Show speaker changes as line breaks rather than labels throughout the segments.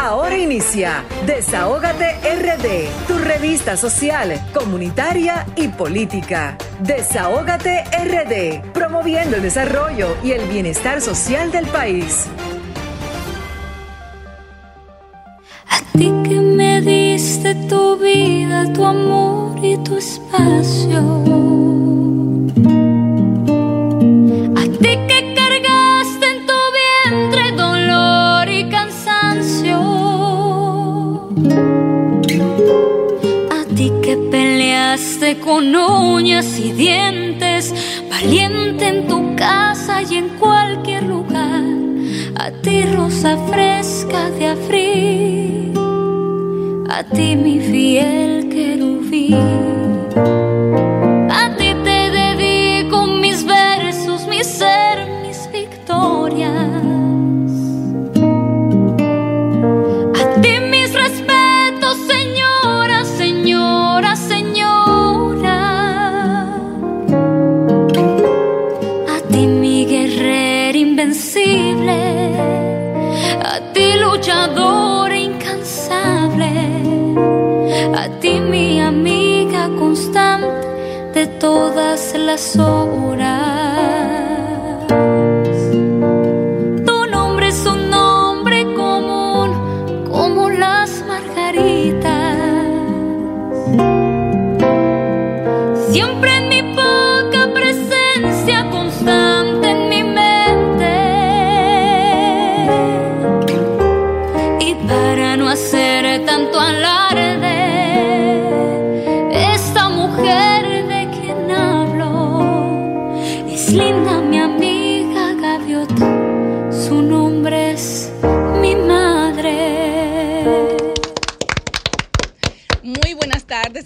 Ahora inicia Desahógate RD, tu revista social, comunitaria y política. Desahógate RD, promoviendo el desarrollo y el bienestar social del país.
A ti que me diste tu vida, tu amor y tu espacio con uñas y dientes, valiente en tu casa y en cualquier lugar. A ti rosa fresca de abril, a ti mi fiel querubín. Todas las horas.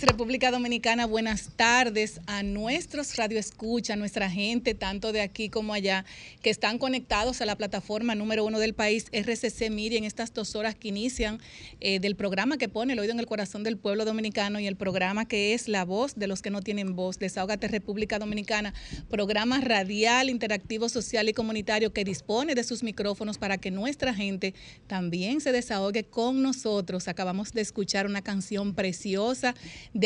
it República Dominicana, buenas tardes a nuestros radioescuchas, a nuestra gente, tanto de aquí como allá, que están conectados a la plataforma número uno del país, RCC Media, en estas dos horas que inician eh, del programa que pone el oído en el corazón del pueblo dominicano y el programa que es La Voz de los que no tienen voz, Desahogate República Dominicana, programa radial, interactivo, social y comunitario que dispone de sus micrófonos para que nuestra gente también se desahogue con nosotros. Acabamos de escuchar una canción preciosa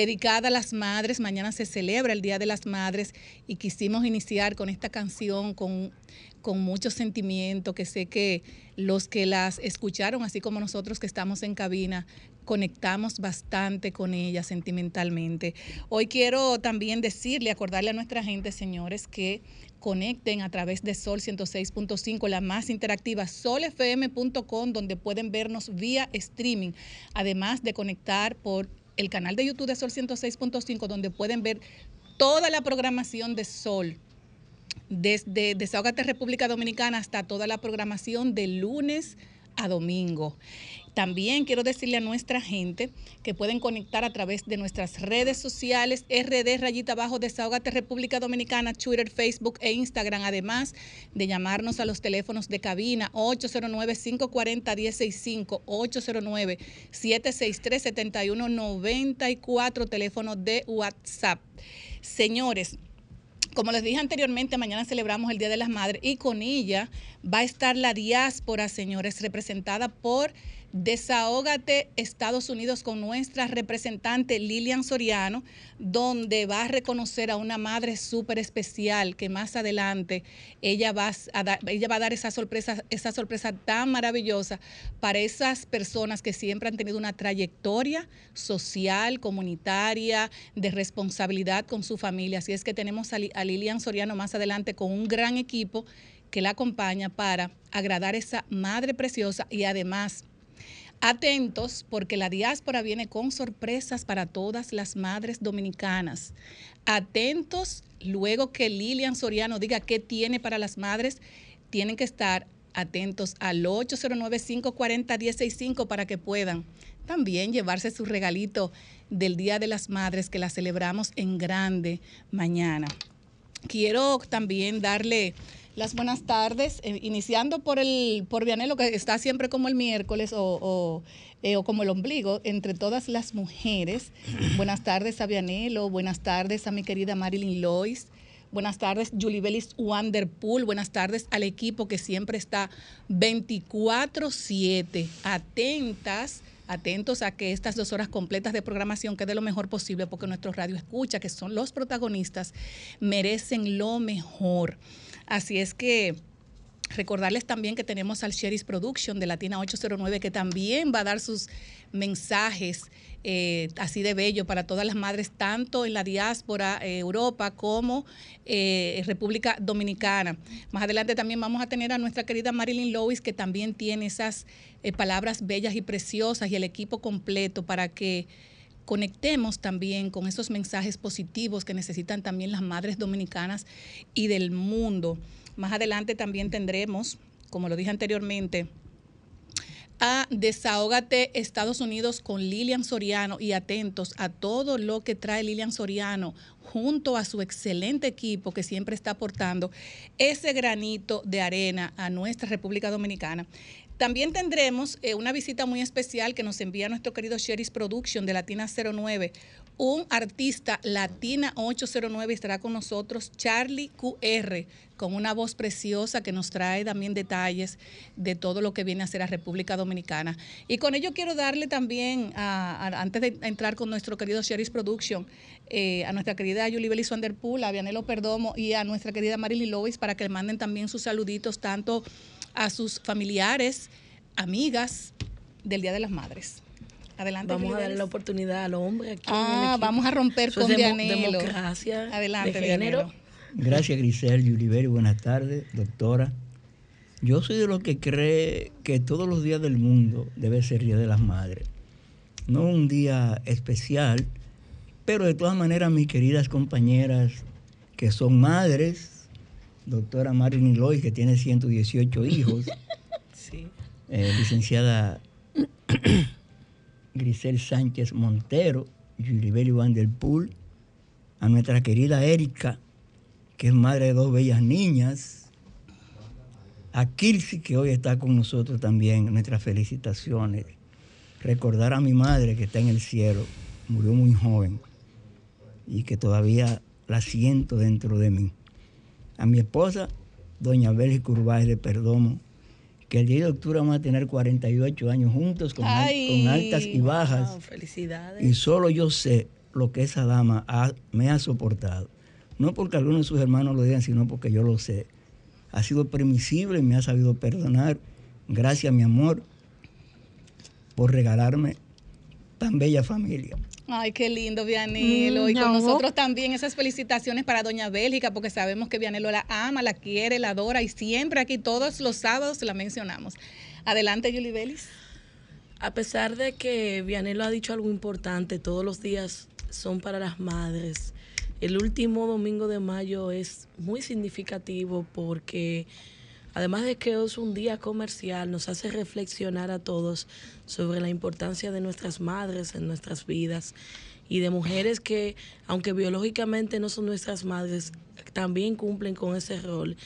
dedicada a las madres. Mañana se celebra el Día de las Madres y quisimos iniciar con esta canción con, con mucho sentimiento, que sé que los que las escucharon, así como nosotros que estamos en cabina, conectamos bastante con ella sentimentalmente. Hoy quiero también decirle, acordarle a nuestra gente, señores, que conecten a través de Sol 106.5, la más interactiva, solfm.com, donde pueden vernos vía streaming, además de conectar por el canal de YouTube de Sol 106.5, donde pueden ver toda la programación de Sol, desde Desahogate República Dominicana hasta toda la programación de lunes a domingo. También quiero decirle a nuestra gente que pueden conectar a través de nuestras redes sociales, RD Rayita Abajo, Desahogate República Dominicana, Twitter, Facebook e Instagram, además de llamarnos a los teléfonos de cabina 809-540-165, 809-763-7194, teléfono de WhatsApp. Señores, como les dije anteriormente, mañana celebramos el Día de las Madres y con ella va a estar la diáspora, señores, representada por Desahógate Estados Unidos con nuestra representante Lilian Soriano, donde va a reconocer a una madre súper especial que más adelante ella va a, dar, ella va a dar esa sorpresa, esa sorpresa tan maravillosa para esas personas que siempre han tenido una trayectoria social, comunitaria, de responsabilidad con su familia. Así es que tenemos a Lilian Soriano más adelante con un gran equipo que la acompaña para agradar a esa madre preciosa y además Atentos porque la diáspora viene con sorpresas para todas las madres dominicanas. Atentos luego que Lilian Soriano diga qué tiene para las madres. Tienen que estar atentos al 809-540-165 para que puedan también llevarse su regalito del Día de las Madres que la celebramos en grande mañana. Quiero también darle las buenas tardes, eh, iniciando por el por Vianelo, que está siempre como el miércoles o, eh, o, como el ombligo, entre todas las mujeres. buenas tardes a Vianelo, buenas tardes a mi querida Marilyn Lois, Buenas tardes, Julie Bellis Wanderpool. Buenas tardes al equipo que siempre está 24-7, atentas atentos a que estas dos horas completas de programación quede lo mejor posible porque nuestro radio escucha, que son los protagonistas, merecen lo mejor. Así es que Recordarles también que tenemos al Sheris Production de Latina 809 que también va a dar sus mensajes eh, así de bello para todas las madres, tanto en la diáspora, eh, Europa, como eh, República Dominicana. Más adelante también vamos a tener a nuestra querida Marilyn Lewis, que también tiene esas palabras bellas y preciosas y el equipo completo para que conectemos también con esos mensajes positivos que necesitan también las madres dominicanas y del mundo. Más adelante también tendremos, como lo dije anteriormente, a Desahógate Estados Unidos con Lilian Soriano y atentos a todo lo que trae Lilian Soriano junto a su excelente equipo que siempre está aportando ese granito de arena a nuestra República Dominicana. También tendremos eh, una visita muy especial que nos envía nuestro querido Sheris Production de Latina 09, un artista Latina 809 estará con nosotros, Charlie QR, con una voz preciosa que nos trae también detalles de todo lo que viene a ser la República Dominicana. Y con ello quiero darle también, antes de entrar con nuestro querido Sherry's Production, eh, a nuestra querida Julie Belis Wanderpool, a Vianelo Perdomo y a nuestra querida Marilyn Lois para que le manden también sus saluditos tanto a sus familiares, amigas del Día de las Madres.
Adelante. Vamos a darle la oportunidad al hombre aquí.
Ah, vamos a romper con Vianelo.
Democracia.
Adelante, Vianelo.
Gracias, Grisel, Yuliberi. Buenas tardes, doctora. Yo soy de los que cree que todos los días del mundo debe ser Día de las Madres. No un día especial, pero de todas maneras, mis queridas compañeras que son madres, doctora Marilyn Loy, que tiene 118 hijos, sí. Eh, licenciada Grisel Sánchez Montero, Yulibeli Van del Pool, a nuestra querida Erika, que es madre de dos bellas niñas, a Kirsi, que hoy está con nosotros también, nuestras felicitaciones. Recordar a mi madre que está en el cielo, murió muy joven y que todavía la siento dentro de mí. A mi esposa, doña Bélgica Urbáez de Perdomo, que el día de octubre vamos a tener 48 años juntos con, altas y bajas.
felicidades.
Y solo yo sé lo que esa dama me ha soportado. No porque algunos de sus hermanos lo digan, sino porque yo lo sé. Ha sido permisible, me ha sabido perdonar. Gracias, mi amor, por regalarme tan bella familia.
Ay, qué lindo, Vianelo. y con nosotros también esas felicitaciones para Doña Bélgica, porque sabemos que Vianelo la ama, la quiere, la adora y siempre aquí todos los sábados la mencionamos. Adelante, Julie Vélez.
A pesar de que Vianelo ha dicho algo importante, todos los días son para las madres. El último domingo de mayo es muy significativo porque Además de que es un día comercial, nos hace reflexionar a todos sobre la importancia de nuestras madres en nuestras vidas y de mujeres que, aunque biológicamente no son nuestras madres, también cumplen con ese rol.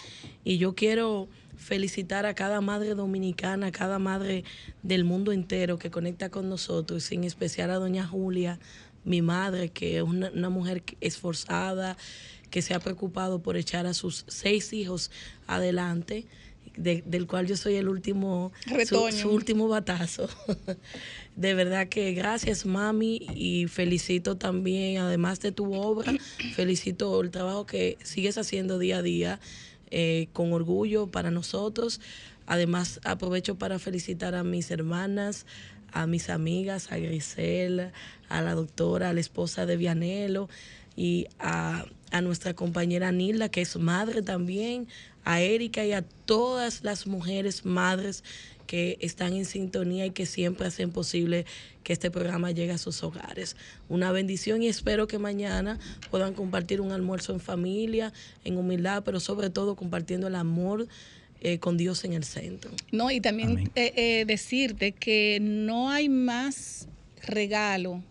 Y yo quiero felicitar a cada madre dominicana, a cada madre del mundo entero que conecta con nosotros, en especial a doña Julia, mi madre, que es una, una mujer esforzada, que se ha preocupado por echar a sus seis hijos adelante, del cual yo soy el último, su, último batazo. de verdad que gracias mami y felicito también, además de tu obra, felicito el trabajo que sigues haciendo día a día eh, con orgullo para nosotros. Además aprovecho para felicitar a mis hermanas, a mis amigas, a Grisel, a la doctora, a la esposa de Vianelo y a a nuestra compañera Nilda, que es madre también, a Erika y a todas las mujeres madres que están en sintonía y que siempre hacen posible que este programa llegue a sus hogares. Una bendición y espero que mañana puedan compartir un almuerzo en familia, en humildad, pero sobre todo compartiendo el amor eh, con Dios en el centro.
No, y también eh, eh, decirte que no hay más regalo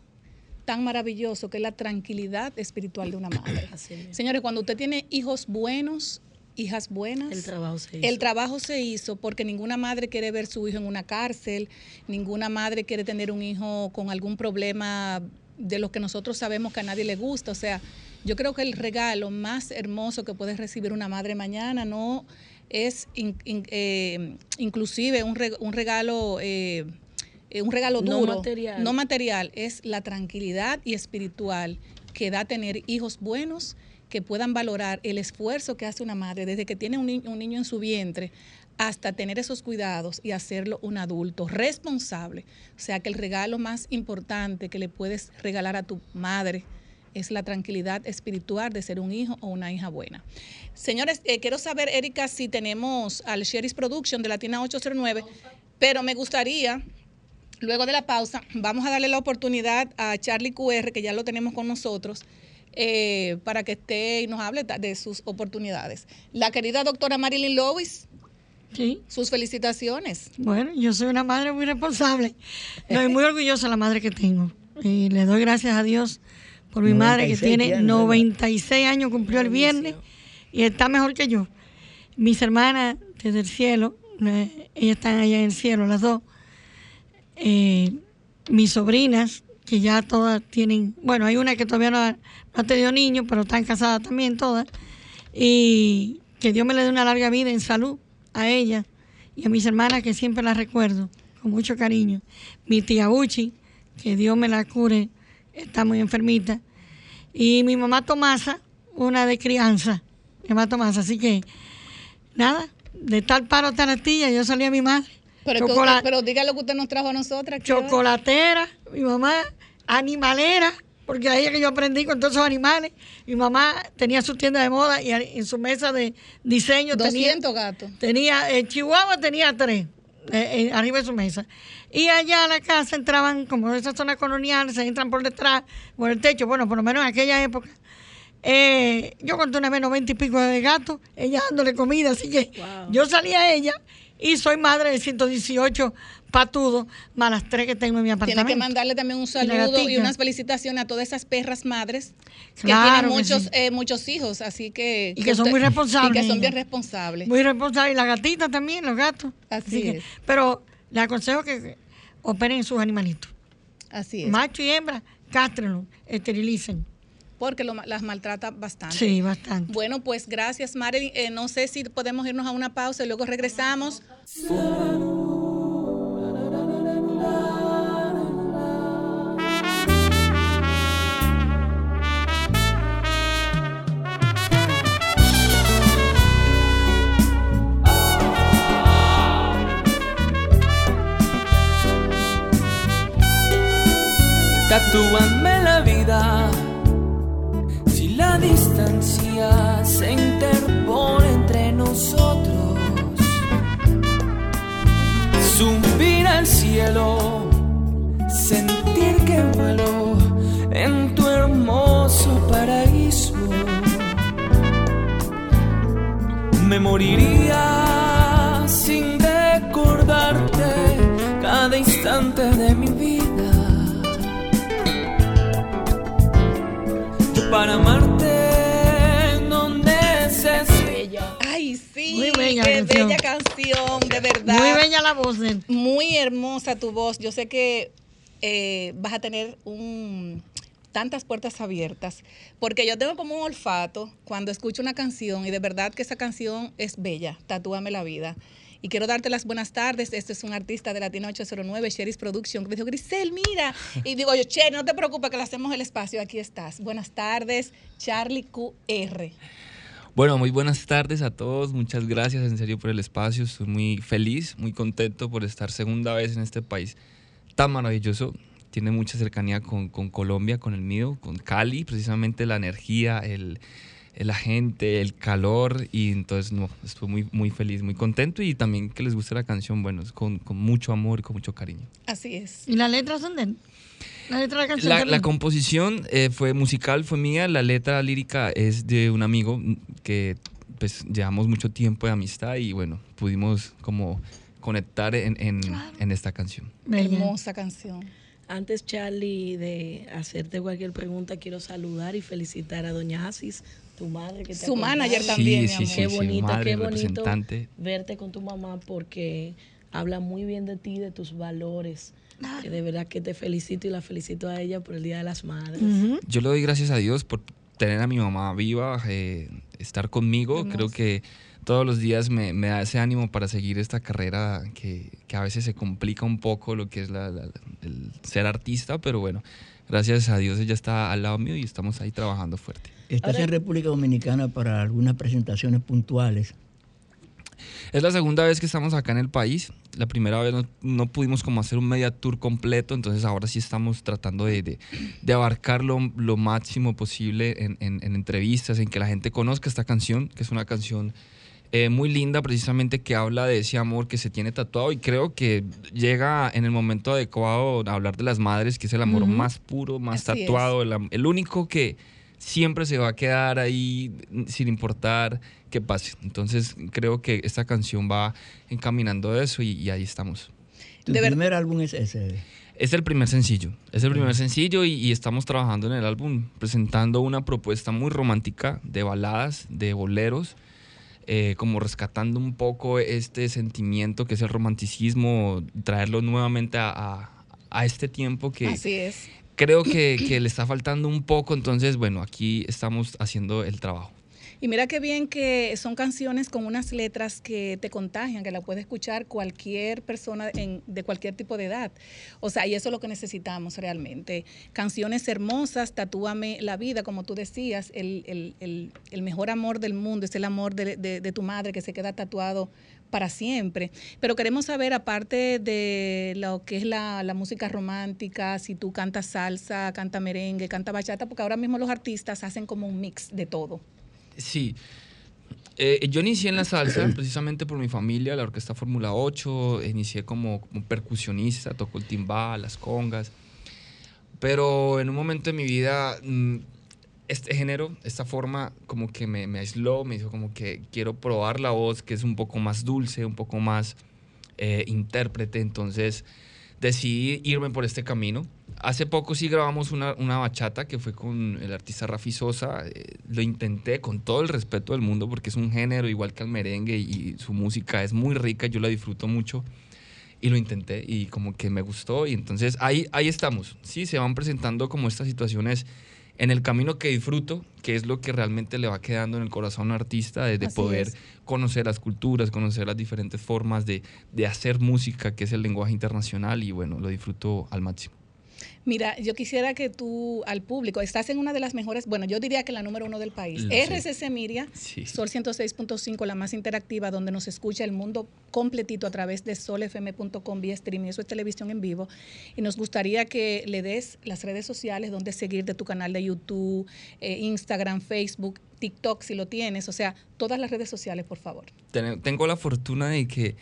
tan maravilloso que es la tranquilidad espiritual de una madre. Señores, cuando usted tiene hijos buenos, hijas buenas.
El trabajo se hizo.
El trabajo se hizo porque ninguna madre quiere ver su hijo en una cárcel, ninguna madre quiere tener un hijo con algún problema de los que nosotros sabemos que a nadie le gusta. O sea, Yo creo que el regalo más hermoso que puede recibir una madre mañana no es eh, inclusive un, regalo... Eh, eh, un regalo duro, no material. no material, es la tranquilidad y espiritual que da tener hijos buenos que puedan valorar el esfuerzo que hace una madre desde que tiene un, un niño en su vientre hasta tener esos cuidados y hacerlo un adulto responsable. O sea que el regalo más importante que le puedes regalar a tu madre es la tranquilidad espiritual de ser un hijo o una hija buena. Señores, eh, quiero saber, Erika, si tenemos al Sherry's Production de Latina 809, pero me gustaría, luego de la pausa, vamos a darle la oportunidad a Charlie QR, que ya lo tenemos con nosotros, eh, para que esté y nos hable de sus oportunidades. La querida doctora Marilyn Lewis
Sí.
Sus felicitaciones.
Bueno, yo soy una madre muy responsable. Estoy muy orgullosa de la madre que tengo. Y le doy gracias a Dios por mi madre que tiene 96 años, cumplió el viernes y está mejor que yo. Mis hermanas desde el cielo, eh, ellas están allá en el cielo, las dos. Eh, mis sobrinas, que ya todas tienen, bueno, hay una que todavía no ha, tenido niños, pero están casadas también todas. Y que Dios me le dé una larga vida en salud a ella y a mis hermanas que siempre las recuerdo con mucho cariño. Mi tía Uchi, que Dios me la cure, está muy enfermita. Y mi mamá Tomasa, una de crianza, mi mamá Tomasa. Así que, nada, de tal paro tal astilla, yo salí a mi madre.
Pero, pero diga lo que usted nos trajo a nosotras.
Chocolatera, mi mamá, animalera, porque ahí es que yo aprendí con todos esos animales. Mi mamá tenía su tienda de moda y en su mesa de diseño
200 tenía, gatos.
Tenía, en Chihuahua tenía tres, eh, eh, arriba de su mesa. Y allá a la casa entraban, como de esa zona colonial, se entran por detrás, por el techo, bueno, por lo menos en aquella época. Eh, yo conté una vez 90 y pico de gatos, ella dándole comida, así que yo salí a ella y soy madre de 118 patudos, más las tres que tengo en mi apartamento.
Tiene que mandarle también un saludo y, unas felicitaciones a todas esas perras madres que tienen muchos, eh, muchos hijos, así que...
Y que, son muy responsables.
Y que son bien responsables.
Muy responsables. Y la gatita también, los gatos.
Así, es.
pero le aconsejo que operen sus animalitos.
Así es.
Macho y hembra, cástrenlo, esterilicen
porque las maltrata bastante.
Sí, bastante.
Bueno, pues gracias, Marilyn. Eh, no sé si podemos irnos a una pausa y luego regresamos.
Tatúame la vida la distancia se interpone entre nosotros. Subir al cielo, sentir que vuelo en tu hermoso paraíso. Me moriría sin recordarte cada instante de mi vida para amarte
canción,
de verdad.
Muy bella la voz de
Muy hermosa tu voz. Yo sé que eh, vas a tener un tantas puertas abiertas, porque yo tengo como un olfato cuando escucho una canción y de verdad que esa canción es bella, Tatúame la vida. Y quiero darte las buenas tardes. Este es un artista de Latino 809, Sherry's Production. Me dijo, Grisel, mira. Y digo yo, Che, no te preocupes que le hacemos el espacio. Aquí estás. Buenas tardes, Charlie QR.
Bueno, muy buenas tardes a todos. Muchas gracias en serio por el espacio. Estoy muy feliz, muy contento por estar segunda vez en este país tan maravilloso. Tiene mucha cercanía con, con Colombia, con el mío, con Cali, precisamente la energía, el, la gente, el calor y entonces no, estoy muy, muy feliz, muy contento y también que les guste la canción, bueno, es con, con mucho amor y con mucho cariño.
Así es.
¿Y las letras son de? La letra de la canción.
La, la composición eh, fue musical, fue mía, la letra lírica es de un amigo que pues llevamos mucho tiempo de amistad y bueno, pudimos como conectar en, en, en esta canción.
Bella.
Hermosa canción.
Antes, Charlie, de hacerte cualquier pregunta, quiero saludar y felicitar a Doña Asis, tu madre que te
Su
acompaña.
manager también,
sí,
mi
sí,
amor.
Qué
sí,
bonito,
madre,
qué bonito verte con tu mamá porque habla muy bien de ti, de tus valores. Que de verdad que te felicito y la felicito a ella por el Día de las Madres.
Ujú.
Yo le doy gracias a Dios por tener a mi mamá viva, eh, estar conmigo, creo que todos los días me, me, da ese ánimo para seguir esta carrera que, que a veces se complica un poco lo que es la, el ser artista, pero bueno, gracias a Dios ella está al lado mío y estamos ahí trabajando fuerte.
¿Estás en República Dominicana para algunas presentaciones puntuales?
Es la segunda vez que estamos acá en el país. La primera vez no, pudimos como hacer un media tour completo, entonces ahora sí estamos tratando de, de, de abarcar lo, lo, máximo posible en, en, en, entrevistas, en que la gente conozca esta canción, que es una canción eh, muy linda precisamente que habla de ese amor que se tiene tatuado y creo que llega en el momento adecuado a hablar de las madres, que es el amor más puro, más tatuado, el, el, único que siempre se va a quedar ahí sin importar qué pase. Entonces creo que esta canción va encaminando eso y, ahí estamos.
¿Tu primer álbum es ese?
Es el primer sencillo, es el primer sencillo y, y, estamos trabajando en el álbum presentando una propuesta muy romántica de baladas, de boleros, eh, como rescatando un poco este sentimiento que es el romanticismo, traerlo nuevamente a, a, este tiempo que
Así es.
Creo que, que le está faltando un poco, entonces bueno, aquí estamos haciendo el trabajo.
Y mira qué bien que son canciones con unas letras que te contagian, que la puede escuchar cualquier persona en, de cualquier tipo de edad. O sea, y eso es lo que necesitamos realmente. Canciones hermosas, tatúame la vida, como tú decías, el, el, el, el mejor amor del mundo es el amor de, de, de tu madre que se queda tatuado para siempre. Pero queremos saber, aparte de lo que es la, la, música romántica, si tú cantas salsa, canta merengue, canta bachata, porque ahora mismo los artistas hacen como un mix de todo.
Sí. Eh, yo inicié en la salsa precisamente por mi familia, la orquesta Fórmula 8, inicié como, como, percusionista, tocó el timbal, las congas, pero en un momento de mi vida mm, este género, esta forma como que me, me, aisló, me dijo como que quiero probar la voz que es un poco más dulce, un poco más eh, intérprete, entonces decidí irme por este camino. Hace poco sí grabamos una, una bachata que fue con el artista Rafi Sosa. Eh, lo intenté con todo el respeto del mundo porque es un género igual que el merengue y su música es muy rica, yo la disfruto mucho. Y lo intenté y como que me gustó y entonces ahí, ahí estamos. Sí, se van presentando como estas situaciones en el camino que disfruto, que es lo que realmente le va quedando en el corazón a un artista, de, de poder es. conocer las culturas, conocer las diferentes formas de, de hacer música, que es el lenguaje internacional, y bueno, lo disfruto al máximo.
Mira, yo quisiera que tú al público, estás en una de las mejores, bueno, yo diría que la número uno del país, Lo RCC sé. Miria, sí. Sol 106.5, la más interactiva, donde nos escucha el mundo completito a través de solfm.com vía streaming, eso es televisión en vivo. Y nos gustaría que le des las redes sociales donde seguir de tu canal de YouTube, eh, Instagram, Facebook, TikTok, si lo tienes, o sea, todas las redes sociales, por favor.
Tengo la fortuna de que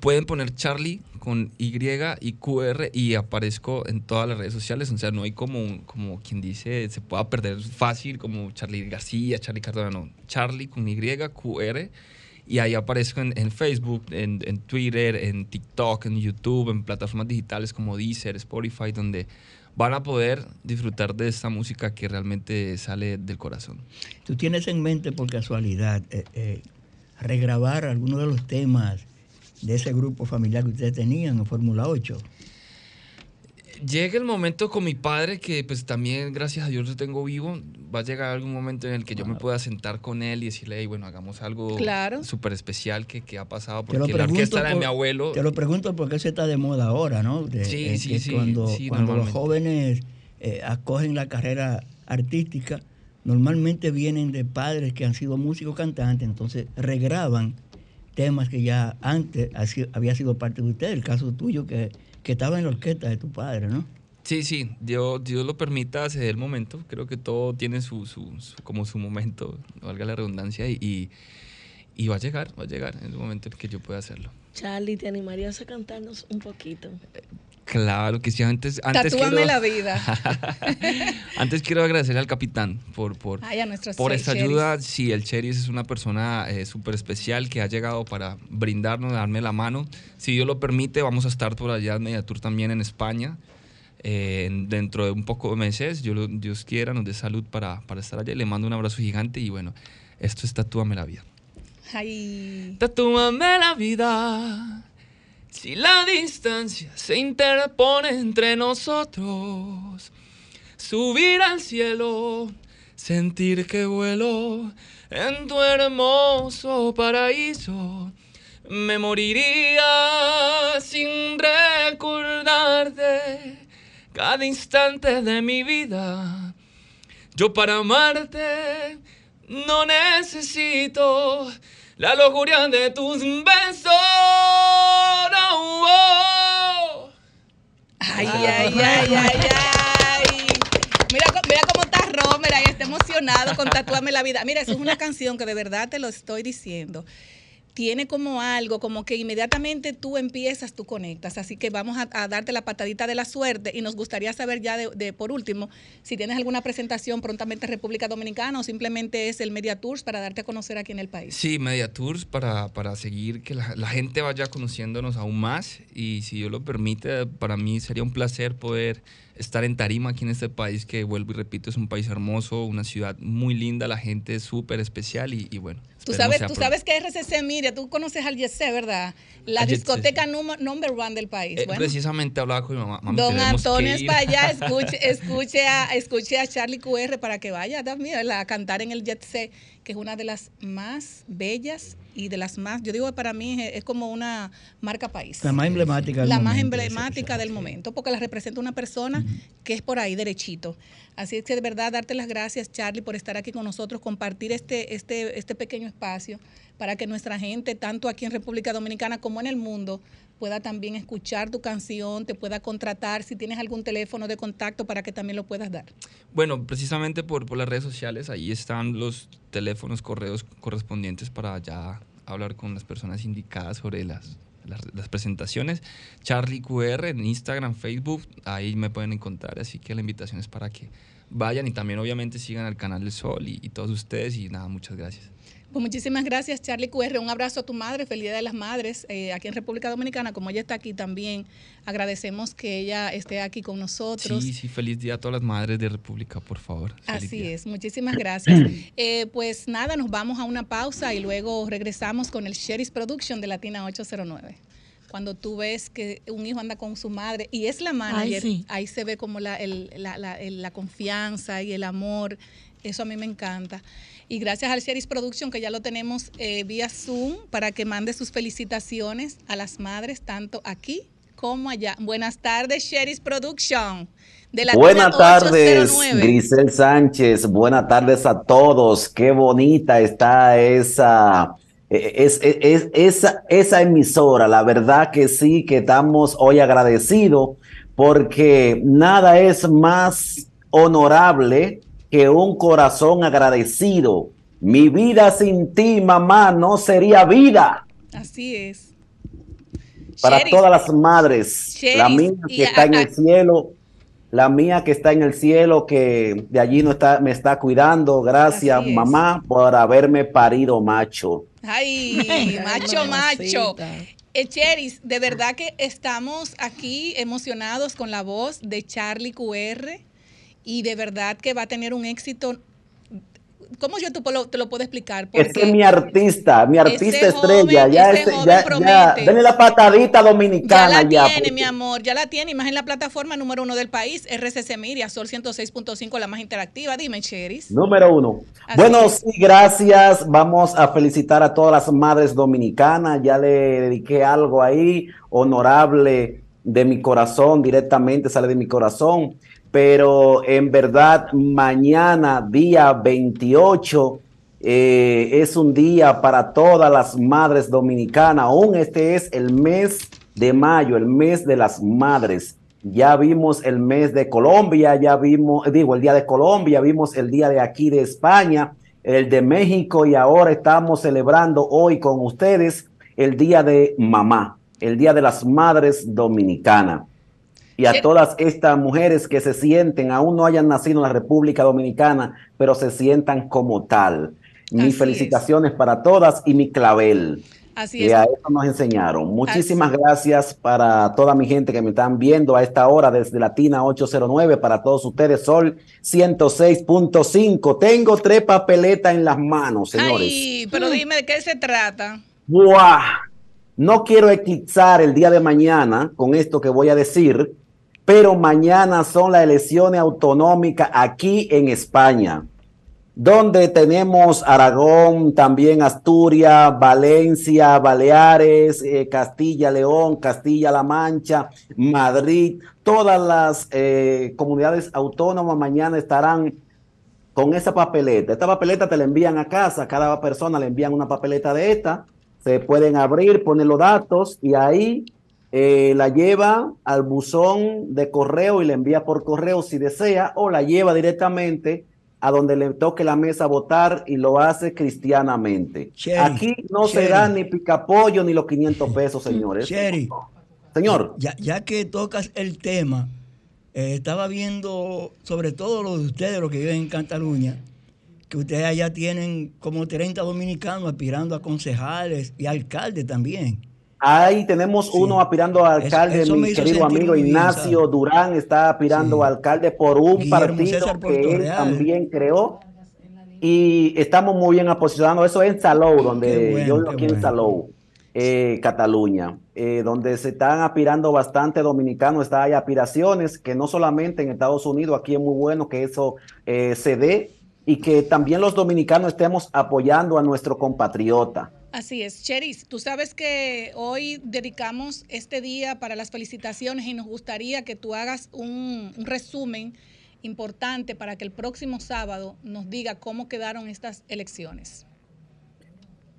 pueden poner Charlie con Y y QR y aparezco en todas las redes sociales. O sea, no hay como, como quien dice, se pueda perder fácil como Charlie García, Charlie Cardona, no. Charlie con Y, QR. Y ahí aparezco en, en Facebook, en, en, Twitter, en TikTok, en YouTube, en plataformas digitales como Deezer, Spotify, donde van a poder disfrutar de esta música que realmente sale del corazón.
¿Tú tienes en mente por casualidad eh, eh, regrabar algunos de los temas de ese grupo familiar que ustedes tenían en Fórmula 8?
Llega el momento con mi padre que pues también gracias a Dios lo tengo vivo, va a llegar algún momento en el que yo me pueda sentar con él y decirle, hey, bueno, hagamos algo
claro.
súper especial que, que, ha pasado, porque la orquesta era de mi abuelo.
Te lo pregunto porque eso está de moda ahora, ¿no? De,
sí, eh, sí, sí,
Cuando,
sí,
cuando los jóvenes eh, acogen la carrera artística, normalmente vienen de padres que han sido músicos cantantes, entonces regraban temas que ya antes había sido parte de usted, el caso tuyo que, que estaba en la orquesta de tu padre, ¿no?
Sí, sí, Dios, Dios lo permita, desde el momento. Creo que todo tiene su, su, su, como su momento, valga la redundancia, y, y va a llegar, va a llegar en el momento en que yo pueda hacerlo.
Charlie, ¿te animarías a cantarnos un poquito?
Claro que sí, antes, antes
Tatúame quiero, la vida.
antes quiero agradecer al capitán por, por,
Ay,
por esta ayuda. Sí, el Cheris es una persona eh, súper especial que ha llegado para brindarnos, darme la mano. Si Dios lo permite, vamos a estar por allá en Mediatur también en España. Eh, dentro de un poco de meses, yo, Dios quiera, nos dé salud para, para estar allá. Le mando un abrazo gigante y bueno, esto es Tatúame la vida.
Ay.
Tatúame la vida si la distancia se interpone entre nosotros, subir al cielo sentir que vuelo en tu hermoso paraíso. Me moriría sin recordarte cada instante de mi vida. Yo para amarte no necesito la locura de tus besos.
Ay, ay, ay, ay, ay. Mira, mira cómo está Romer ahí, está emocionado con Tatuame la vida. Mira, eso es una canción que de verdad te lo estoy diciendo tiene como algo, como que inmediatamente tú empiezas, tú conectas. Así que vamos a, darte la patadita de la suerte y nos gustaría saber ya de, por último, si tienes alguna presentación prontamente en República Dominicana o simplemente es el Media Tours para darte a conocer aquí en el país.
Sí, Media Tours para, para seguir que la, la gente vaya conociéndonos aún más y si Dios lo permite, para mí sería un placer poder estar en Tarima aquí en este país que vuelvo y repito es un país hermoso, una ciudad muy linda, la gente es súper especial y, y bueno,
Tú sabes, tú sabes que RCC Media, tú conoces al Yese, ¿verdad? La discoteca number one del país.
Eh, precisamente hablaba con mi mamá.
Don Antonio es para allá, escuche, escuche, a, escuche a Charlie QR para que vaya también a cantar en el Jet que es una de las más bellas y de las más, yo digo para mí es, como una marca país.
La más emblemática
del La más emblemática del momento, porque la representa una persona que es por ahí derechito. Así es que de verdad darte las gracias, Charlie, por estar aquí con nosotros, compartir este, este, este pequeño espacio para que nuestra gente, tanto aquí en República Dominicana como en el mundo, pueda también escuchar tu canción, te pueda contratar, si tienes algún teléfono de contacto para que también lo puedas dar.
Bueno, precisamente por, por las redes sociales, ahí están los teléfonos, correos correspondientes para ya hablar con las personas indicadas sobre las, las, presentaciones. Charlie QR en Instagram, Facebook, ahí me pueden encontrar, así que la invitación es para que vayan y también obviamente sigan al canal del Sol y, y todos ustedes y nada, muchas gracias.
Pues muchísimas gracias, Charlie QR. Un abrazo a tu madre, feliz Día de las Madres, eh, aquí en República Dominicana. Como ella está aquí también, agradecemos que ella esté aquí con nosotros.
Sí, sí, feliz día a todas las madres de República, por favor.
Así es, muchísimas gracias. Eh, pues nada, nos vamos a una pausa y luego regresamos con el Sherry's Production de Latina 809 cuando tú ves que un hijo anda con su madre y es la manager, ahí se ve como la, la, la, confianza y el amor. Eso a mí me encanta. Y gracias al Sheris Production, que ya lo tenemos eh, vía Zoom, para que mande sus felicitaciones a las madres, tanto aquí como allá. Buenas tardes, Sheris Production.
De la Buenas tardes, Grisel Sánchez. Buenas tardes a todos. Qué bonita está esa, e, es, e, es, esa, esa emisora. La verdad que sí, que estamos hoy agradecidos porque nada es más honorable que un corazón agradecido. Mi vida sin ti, mamá, no sería vida.
Así es.
Para todas las madres, la mía que está en el cielo, la mía que está en el cielo, que de allí no está, me está cuidando. Gracias, mamá, por haberme parido macho.
Ay, macho, macho. Eh, Cheris, de verdad que estamos aquí emocionados con la voz de Charlie QR y de verdad que va a tener un éxito. ¿Cómo yo te lo, puedo explicar?
Porque es que mi artista, mi artista estrella, ya, este, ya, ya, denle la patadita dominicana.
Ya la tiene, mi amor, ya la tiene, más en la plataforma número uno del país, RCC Miria, Sol 106.5, la más interactiva. Dime, Cheris.
Número uno. bueno, sí, gracias. Vamos a felicitar a todas las madres dominicanas. Ya le dediqué algo ahí, honorable de mi corazón, directamente sale de mi corazón pero en verdad mañana, día 28, eh, es un día para todas las madres dominicanas. Aún este es el mes de mayo, el mes de las madres. Ya vimos el mes de Colombia, ya vimos, digo, el día de Colombia, vimos el día de aquí de España, el de México y ahora estamos celebrando hoy con ustedes el día de mamá, el día de las madres dominicanas y a todas estas mujeres que se sienten, aún no hayan nacido en la República Dominicana, pero se sientan como tal. Mis felicitaciones para todas y mi clavel. Así es. a eso nos enseñaron. Muchísimas gracias para toda mi gente que me están viendo a esta hora desde Latina 809. Para todos ustedes, Sol 106.5. Tengo tres papeletas en las manos, señores.
Ay, pero dime de qué se trata.
¡Buah! No quiero eclipsar el día de mañana con esto que voy a decir, pero mañana son las elecciones autonómicas aquí en España. donde tenemos Aragón, también Asturias, Valencia, Baleares, eh, Castilla, León, Castilla-La Mancha, Madrid, todas las eh, comunidades autónomas mañana estarán con esa papeleta. Esta papeleta te la envían a casa, cada persona le envían una papeleta de esta, se pueden abrir, poner los datos y ahí eh, la lleva al buzón de correo y la envía por correo si desea o la lleva directamente a donde le toque la mesa votar y lo hace cristianamente. Aquí no se da ni picapollo ni los 500 pesos, señores. Señor.
Ya, ya, que tocas el tema, eh, estaba viendo sobre todo lo de ustedes, los que viven en Cataluña, que ustedes allá tienen como 30 dominicanos aspirando a concejales y alcaldes también.
Ahí tenemos uno aspirando a alcalde, mi querido amigo Ignacio Durán está aspirando a alcalde por un partido que él también creó. Y estamos muy bien aposicionados. Eso es en Salou, donde yo vivo aquí en Salou, eh, Cataluña, eh, donde se están aspirando bastante dominicanos. Está, hay aspiraciones que no solamente en Estados Unidos, aquí es muy bueno que eso eh, se dé y que también los dominicanos estemos apoyando a nuestro compatriota.
Así es, Cheris, tú sabes que hoy dedicamos este día para las felicitaciones y nos gustaría que tú hagas un, resumen importante para que el próximo sábado nos diga cómo quedaron estas elecciones.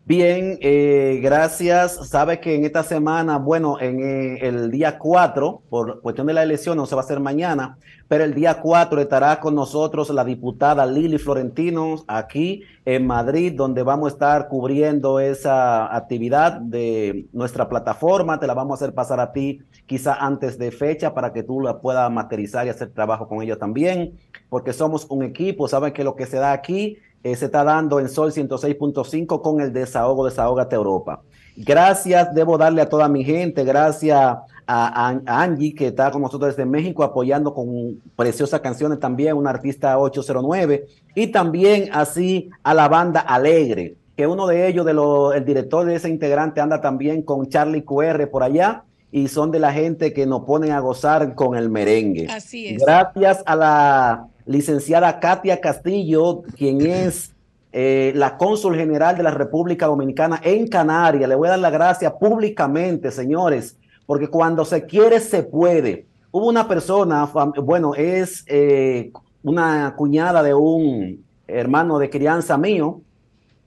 Bien, eh, gracias. Sabe que en esta semana, bueno, en eh, el día 4, por cuestión de la elección, no se va a hacer mañana, pero el día 4 estará con nosotros la diputada Lili Florentino aquí en Madrid, donde vamos a estar cubriendo esa actividad de nuestra plataforma. Te la vamos a hacer pasar a ti quizá antes de fecha para que tú la puedas materializar y hacer trabajo con ella también, porque somos un equipo. Saben que lo que se da aquí eh, se está dando en Sol 106.5 con el desahogo Desahógate Europa. Gracias, debo darle a toda mi gente, gracias a, Angie, que está con nosotros desde México apoyando con preciosas canciones también, una artista 809, y también así a la banda Alegre, que uno de ellos, de el director de ese integrante, anda también con Charlie QR por allá, y son de la gente que nos ponen a gozar con el merengue.
Así es.
Gracias a la licenciada Katia Castillo, quien es eh, la cónsul general de la República Dominicana en Canarias. Le voy a dar la gracia públicamente, señores porque cuando se quiere, se puede. Hubo una persona, bueno, es eh, una cuñada de un hermano de crianza mío,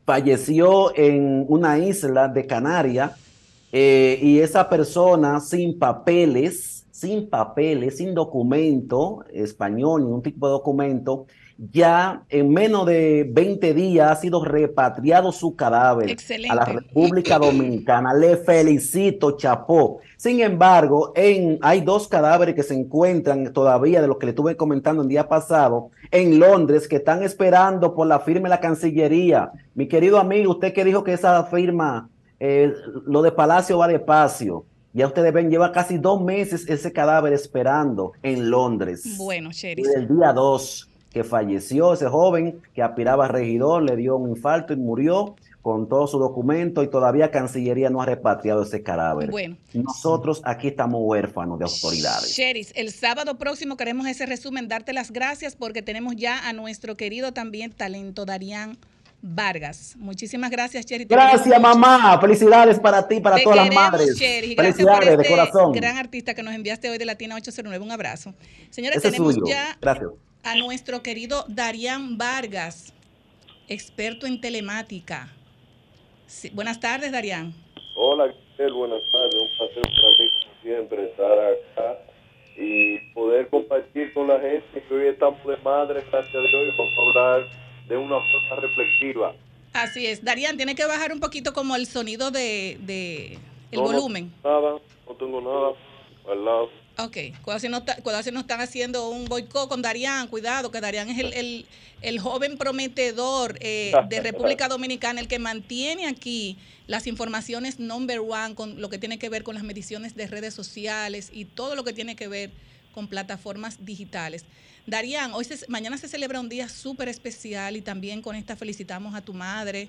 falleció en una isla de Canarias eh, y esa persona sin papeles, sin papeles, sin documento español, ningún tipo de documento, ya en menos de 20 días ha sido repatriado su cadáver a la República Dominicana. Le felicito, chapó. Sin embargo, en, hay dos cadáveres que se encuentran todavía, de los que le estuve comentando el día pasado, en Londres, que están esperando por la firma de la Cancillería. Mi querido amigo, usted que dijo que esa firma, eh, lo de Palacio va despacio. Ya ustedes ven, lleva casi dos meses ese cadáver esperando en Londres.
Bueno, Sherry.
El día 2 que falleció ese joven que aspiraba a regidor, le dio un infarto y murió con todo su documento y todavía Cancillería no ha repatriado ese cadáver.
Bueno.
Nosotros aquí estamos huérfanos de autoridades.
Sheris, el sábado próximo queremos ese resumen, darte las gracias porque tenemos ya a nuestro querido también talento Darían Vargas. Muchísimas gracias, Chery.
Gracias, mamá. Felicidades para ti, para todas las madres. Felicidades de este corazón.
Gran artista que nos enviaste hoy de Latina 809. Un abrazo. Señores, tenemos ya
gracias
a nuestro querido Darían Vargas, experto en telemática. buenas tardes, Darían.
Hola, buenas tardes. Un placer para mí, siempre, estar acá y poder compartir con la gente que hoy estamos de madre, gracias a Dios, y vamos a hablar de una forma reflexiva.
Así es. Darían, tiene que bajar un poquito como el sonido de, de el volumen.
No, nada, no tengo nada al lado.
Ok, cuidado si, no, cuidado si no están haciendo un boicot con Darían, cuidado, que Darían es el, el, joven prometedor eh, de República Dominicana, el que mantiene aquí las informaciones number one con lo que tiene que ver con las mediciones de redes sociales y todo lo que tiene que ver con plataformas digitales. Darían, hoy mañana se celebra un día súper especial y también con esta felicitamos a tu madre,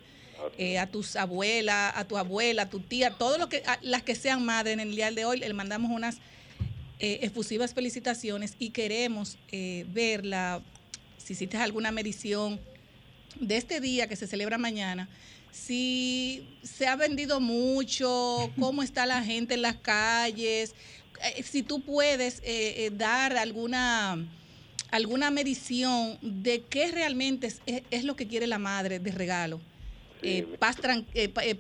eh, a tus abuelas, a tu abuela, a tu tía, todas lo que, las que sean madres en el día de hoy, le mandamos unas eh, efusivas felicitaciones y queremos eh, verla, si hiciste alguna medición de este día que se celebra mañana, si se ha vendido mucho, cómo está la gente en las calles, eh, si tú puedes eh, dar alguna alguna medición de qué realmente es, es, lo que quiere la madre de regalo. paz,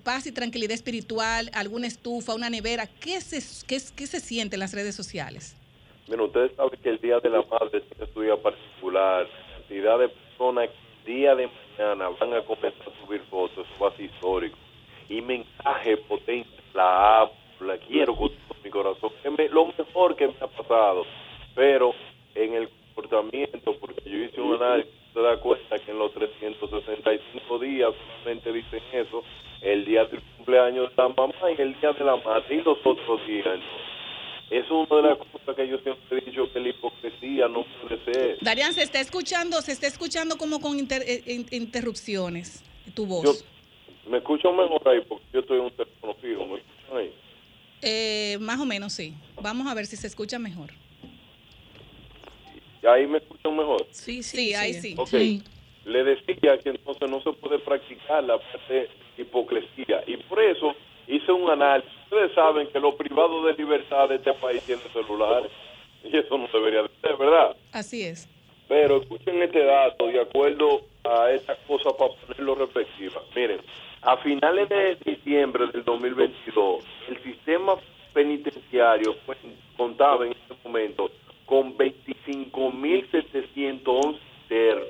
paz, y tranquilidad espiritual, alguna estufa, una nevera. ¿Qué se, qué, qué se siente en las redes sociales?
Bueno, ustedes saben que el Día de la Madre es un día particular. Cantidad de personas que el día de mañana van a comenzar a subir fotos, eso va a ser histórico. Y mensaje potente, la amo, la quiero con todo mi corazón. Es lo mejor que me ha pasado. Pero en el comportamiento, porque yo hice un análisis, se da cuenta que en los 365 días solamente dicen eso, el día del cumpleaños de la mamá y el día de la madre y los otros días. Es una de las cosas que yo siempre he dicho que la hipocresía no puede ser.
Darían, se está escuchando, se está escuchando como con eh, interrupciones tu voz.
¿Me escuchan mejor ahí? Porque yo estoy en un teléfono fijo. ¿Me escuchan ahí?
Eh, más o menos, sí. Vamos a ver si se escucha mejor.
¿Ahí me escuchan mejor?
Sí, sí, ahí sí.
sí. Le decía que entonces no se puede practicar la parte de hipocresía. Y por eso hice un análisis. Ustedes saben que los privados de libertad de este país tienen celulares. Y eso no debería de ser, ¿verdad?
Así es.
Pero escuchen este dato de acuerdo a esta cosa para ponerlo respectiva. Miren, a finales de diciembre del 2022, el sistema penitenciario contaba en este momento con 25.711 internos,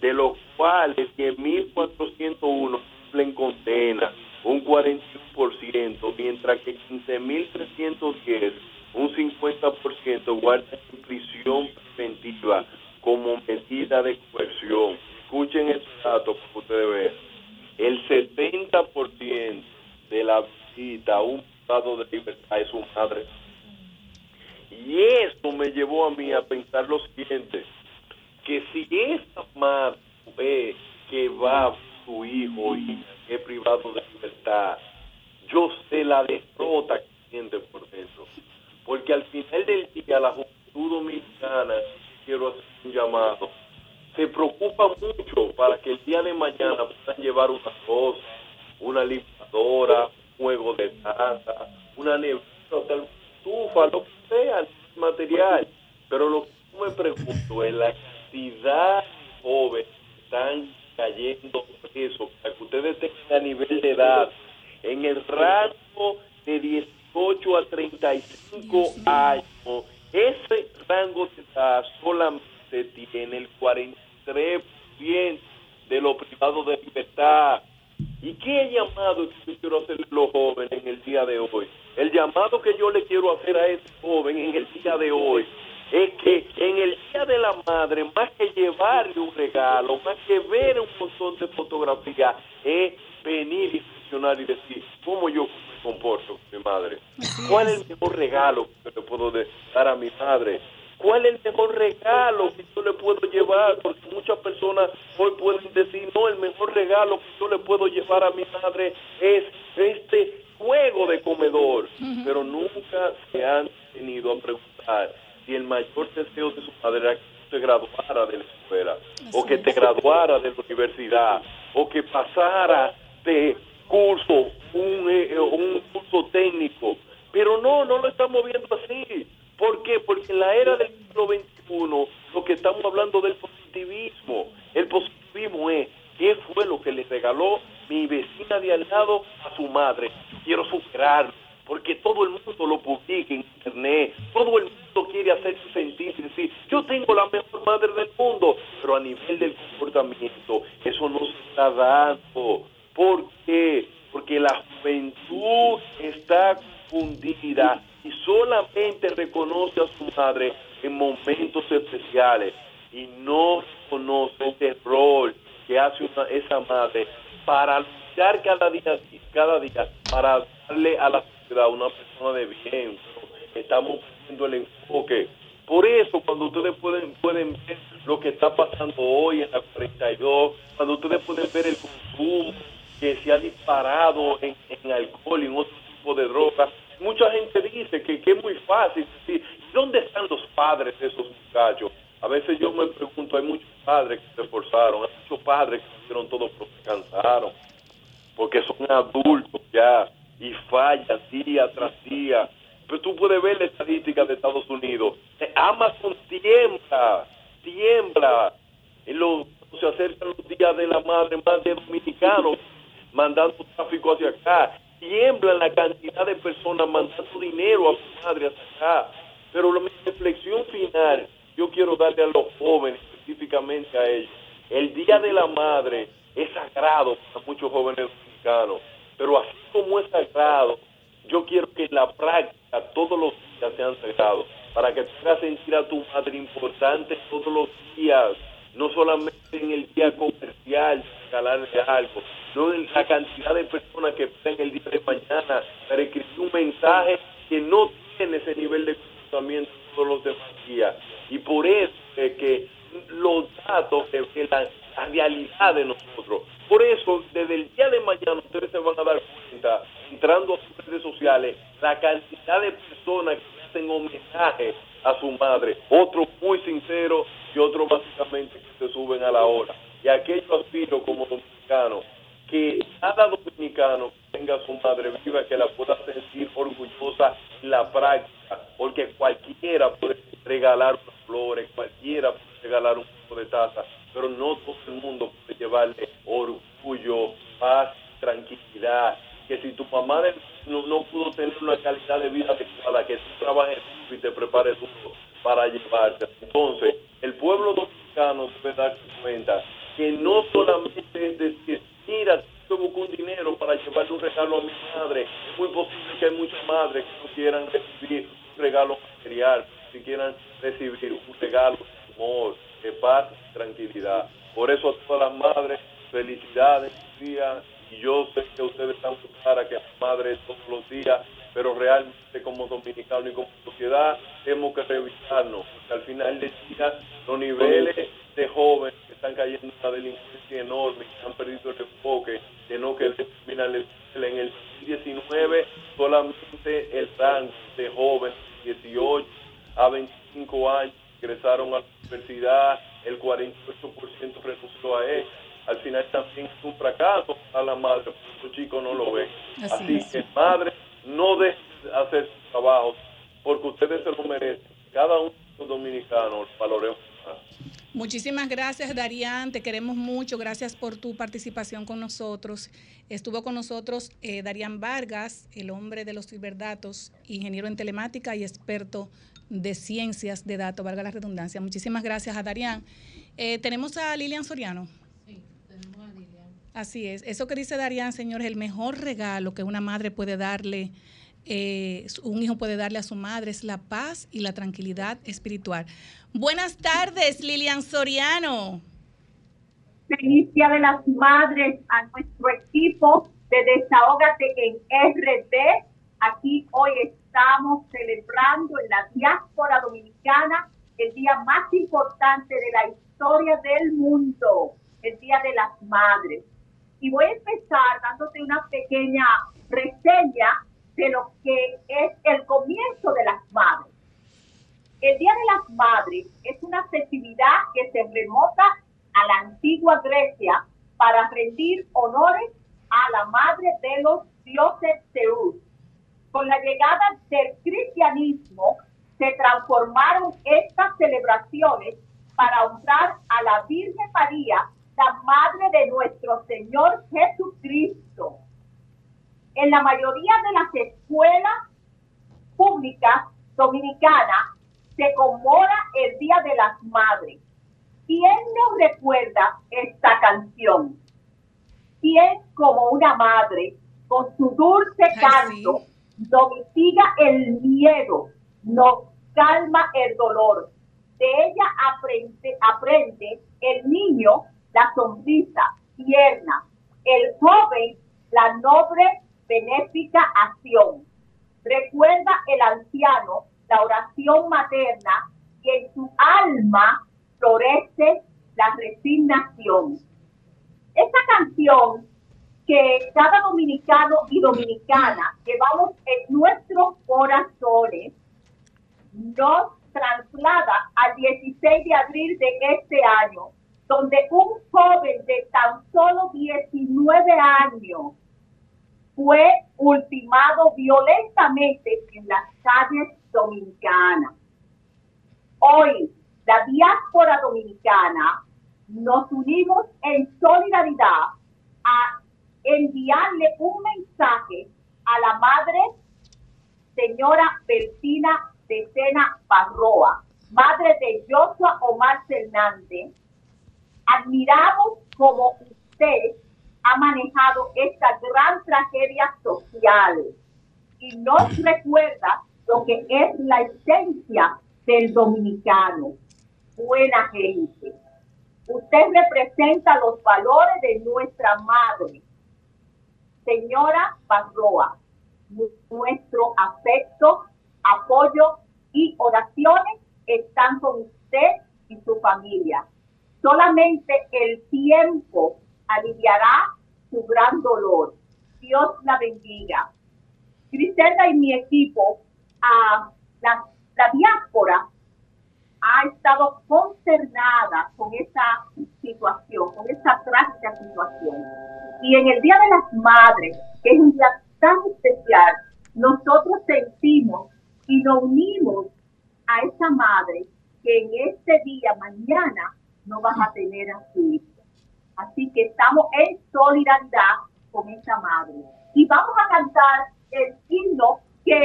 de los cuales 10.401 cumplen condena, un 41%, mientras que 15.310, un 50%, guardan prisión preventiva como medida de coerción. Escuchen estos datos para ustedes vean. El 70% de la visita a un estado de libertad es su madre. Llevó a mí a pensar lo siguiente, que si esta madre ve que va su hijo y es privado de libertad, yo sé la derrota que siente por dentro. Porque al final del día la juventud dominicana, quiero hacer un llamado, se preocupa mucho para que el día de mañana puedan llevar una cosa, una limpiadora, un juego de taza, una nevera, estufa, lo que sea, material. Pero lo que yo me pregunto es la cantidad de jóvenes que están cayendo presos, para que ustedes tengan a nivel de edad, en el rango de 18 a 35 años, ese rango de edad solamente tiene el 43% de los privados de libertad. ¿Y qué llamado que yo quiero hacerle a los jóvenes en el día de hoy? El llamado que yo le quiero hacer a este joven en el día de hoy es que en el Día de la Madre, más que llevarle un regalo, más que ver un montón de fotografías, es venir y funcionar y decir, ¿cómo yo me comporto con mi madre? ¿Cuál es el mejor regalo que le puedo ¿Cuál es el mejor regalo que yo le puedo llevar? Porque muchas personas hoy pueden decir, no, el mejor regalo que yo le puedo llevar a mi madre es este juego de comedor. Pero nunca se han tenido a preguntar si el mayor deseo de su madre era que se graduara de la escuela, o que te graduara de la universidad, o que pasara de curso, un, eh, un curso técnico. Pero no, no lo estamos viendo así. ¿Por qué? Porque en la era del siglo XXI lo que estamos hablando del positivismo. El positivismo es qué fue lo que le regaló mi vecina de al lado a su madre. Quiero superarlo, porque todo el mundo lo publica en internet, todo el mundo quiere hacerse sentir, decir, yo tengo la mejor madre del mundo, pero a nivel del comportamiento eso no se está dando. ¿Por qué? Porque la juventud está confundida y solamente reconoce a su madre en momentos y no conoce ese rol que hace esa madre para luchar cada día, cada día para darle a la sociedad una persona de bien. Estamos viendo el enfoque. Por eso, cuando ustedes pueden, pueden ver lo que está pasando hoy en la 42, cuando ustedes pueden ver el consumo que se ha disparado en, alcohol y en otro tipo de drogas, mucha gente dice que, que es muy fácil decir, ¿dónde están los padres de esos muchachos? A veces yo me pregunto, hay muchos padres que se esforzaron, hay muchos padres que hicieron todo porque cansaron, porque son adultos ya y fallan día tras día. Pero tú puedes ver la estadística de Estados Unidos. Amazon tiembla, tiembla. En se acercan los días de la madre, más de dominicanos mandando tráfico hacia acá. Tiembla la cantidad de personas mandando dinero a su madre hacia acá. Pero la reflexión final, yo quiero darle a los jóvenes, específicamente a ellos. El Día de la Madre es sagrado para muchos jóvenes dominicanos, pero así como es sagrado, yo quiero que en la práctica todos los días sean sagrados, para que te hagas sentir a tu madre importante todos los días, no solamente en el día comercial, regalarle algo, no en la cantidad de personas que están el día de mañana para escribir un mensaje que no tiene ese nivel de comportamiento todos los demás días. Y por eso es que los datos de, la, realidad de nosotros. Por eso, desde el día de mañana ustedes se van a dar cuenta, entrando a sus redes sociales, la cantidad de personas que hacen homenaje a su madre. Otros muy sinceros y otros básicamente que se suben a la hora. Y aquello aspiro como dominicano, que cada dominicano tenga a su madre viva, que la pueda sentir orgullosa la práctica, porque cualquiera puede regalar flores, cualquiera puede regalar un poco de taza, pero no todo el mundo puede llevarle orgullo, paz, tranquilidad. Que si tu mamá no, pudo tener una calidad de vida adecuada, que tú trabajes y te prepares para llevarte. Entonces, el pueblo dominicano debe darse cuenta que no solamente es decir, yo busco un dinero para llevarle un regalo a mi madre. Es muy posible que hay muchas madres que no quieran recibir un regalo material, si quieran recibir un regalo de amor, de paz tranquilidad. Por eso a todas las madres, felicidades, día, y yo sé que ustedes están para que las madres todos los días, pero realmente como dominicanos y como sociedad tenemos que revisarnos, porque al final del día los niveles de jóvenes que están cayendo en una delincuencia enorme, que han perdido el enfoque, de no querer terminar el en el 2019 solamente el rango de jóvenes 18 a 25 años ingresaron a la universidad, el 48% renunció a él. Al final también es un fracaso a la madre, porque los chicos no lo ven.
Así
que madre, no dejen de hacer su trabajo, porque ustedes se lo merecen. Cada uno de los dominicanos valoremos.
Muchísimas gracias, Darían. Te queremos mucho. Gracias por tu participación con nosotros. Estuvo con nosotros eh, Darían Vargas, el hombre de los ciberdatos, ingeniero en telemática y experto de ciencias de datos, valga la redundancia. Muchísimas gracias a Darían. Eh, tenemos a Lilian Soriano. Así es. Eso que dice Darían, señores, el mejor regalo que una madre puede darle, eh, un hijo puede darle a su madre es la paz y la tranquilidad espiritual. Buenas tardes, Lilian Soriano.
Feliz Día de las Madres a nuestro equipo de Desahógate en RD. Aquí hoy estamos celebrando en la diáspora dominicana el día más importante de la historia del mundo, el Día de las Madres. Y voy a empezar dándote una pequeña reseña de lo que es el comienzo de las madres. El Día de las Madres es una festividad que se remota a la antigua Grecia para rendir honores a la madre de los dioses Zeus. Con la llegada del cristianismo se transformaron estas celebraciones para honrar a la Virgen María, la madre de nuestro Señor Jesucristo. En la mayoría de las escuelas públicas dominicanas se conmemora el Día de las Madres. ¿Quién no recuerda esta canción? ¿Quién como una madre con su dulce canto nos mitiga el miedo, nos calma el dolor? De ella aprende, aprende el niño la sonrisa tierna, el joven la noble benéfica acción. Recuerda el anciano la oración materna y en su alma florece la resignación. Esta canción que cada dominicano y dominicana llevamos en nuestros corazones nos traslada al 16 de abril de este año, donde un joven de tan solo 19 años fue ultimado violentamente en las calles dominicanas. Hoy, la diáspora dominicana nos unimos en solidaridad a enviarle un mensaje a la madre señora Bertina de Sena Parroa, madre de Joshua Omar Fernández. Admiramos como usted ha manejado esta gran tragedia social y nos recuerda lo que es la esencia del dominicano, buena gente. Usted representa los valores de nuestra madre, señora Parroa. Nuestro afecto, apoyo y oraciones están con usted y su familia. Solamente el tiempo aliviará su gran dolor. Dios la bendiga. Griselda y mi equipo, a la, la diáspora ha estado consternada con esta situación, con esta trágica situación. Y en el Día de las Madres, que es un día tan especial, nosotros sentimos y nos unimos a esa madre que en este día, mañana, no vas a tener a su hijo. Así que estamos en solidaridad con esa madre. Y vamos a cantar el himno que,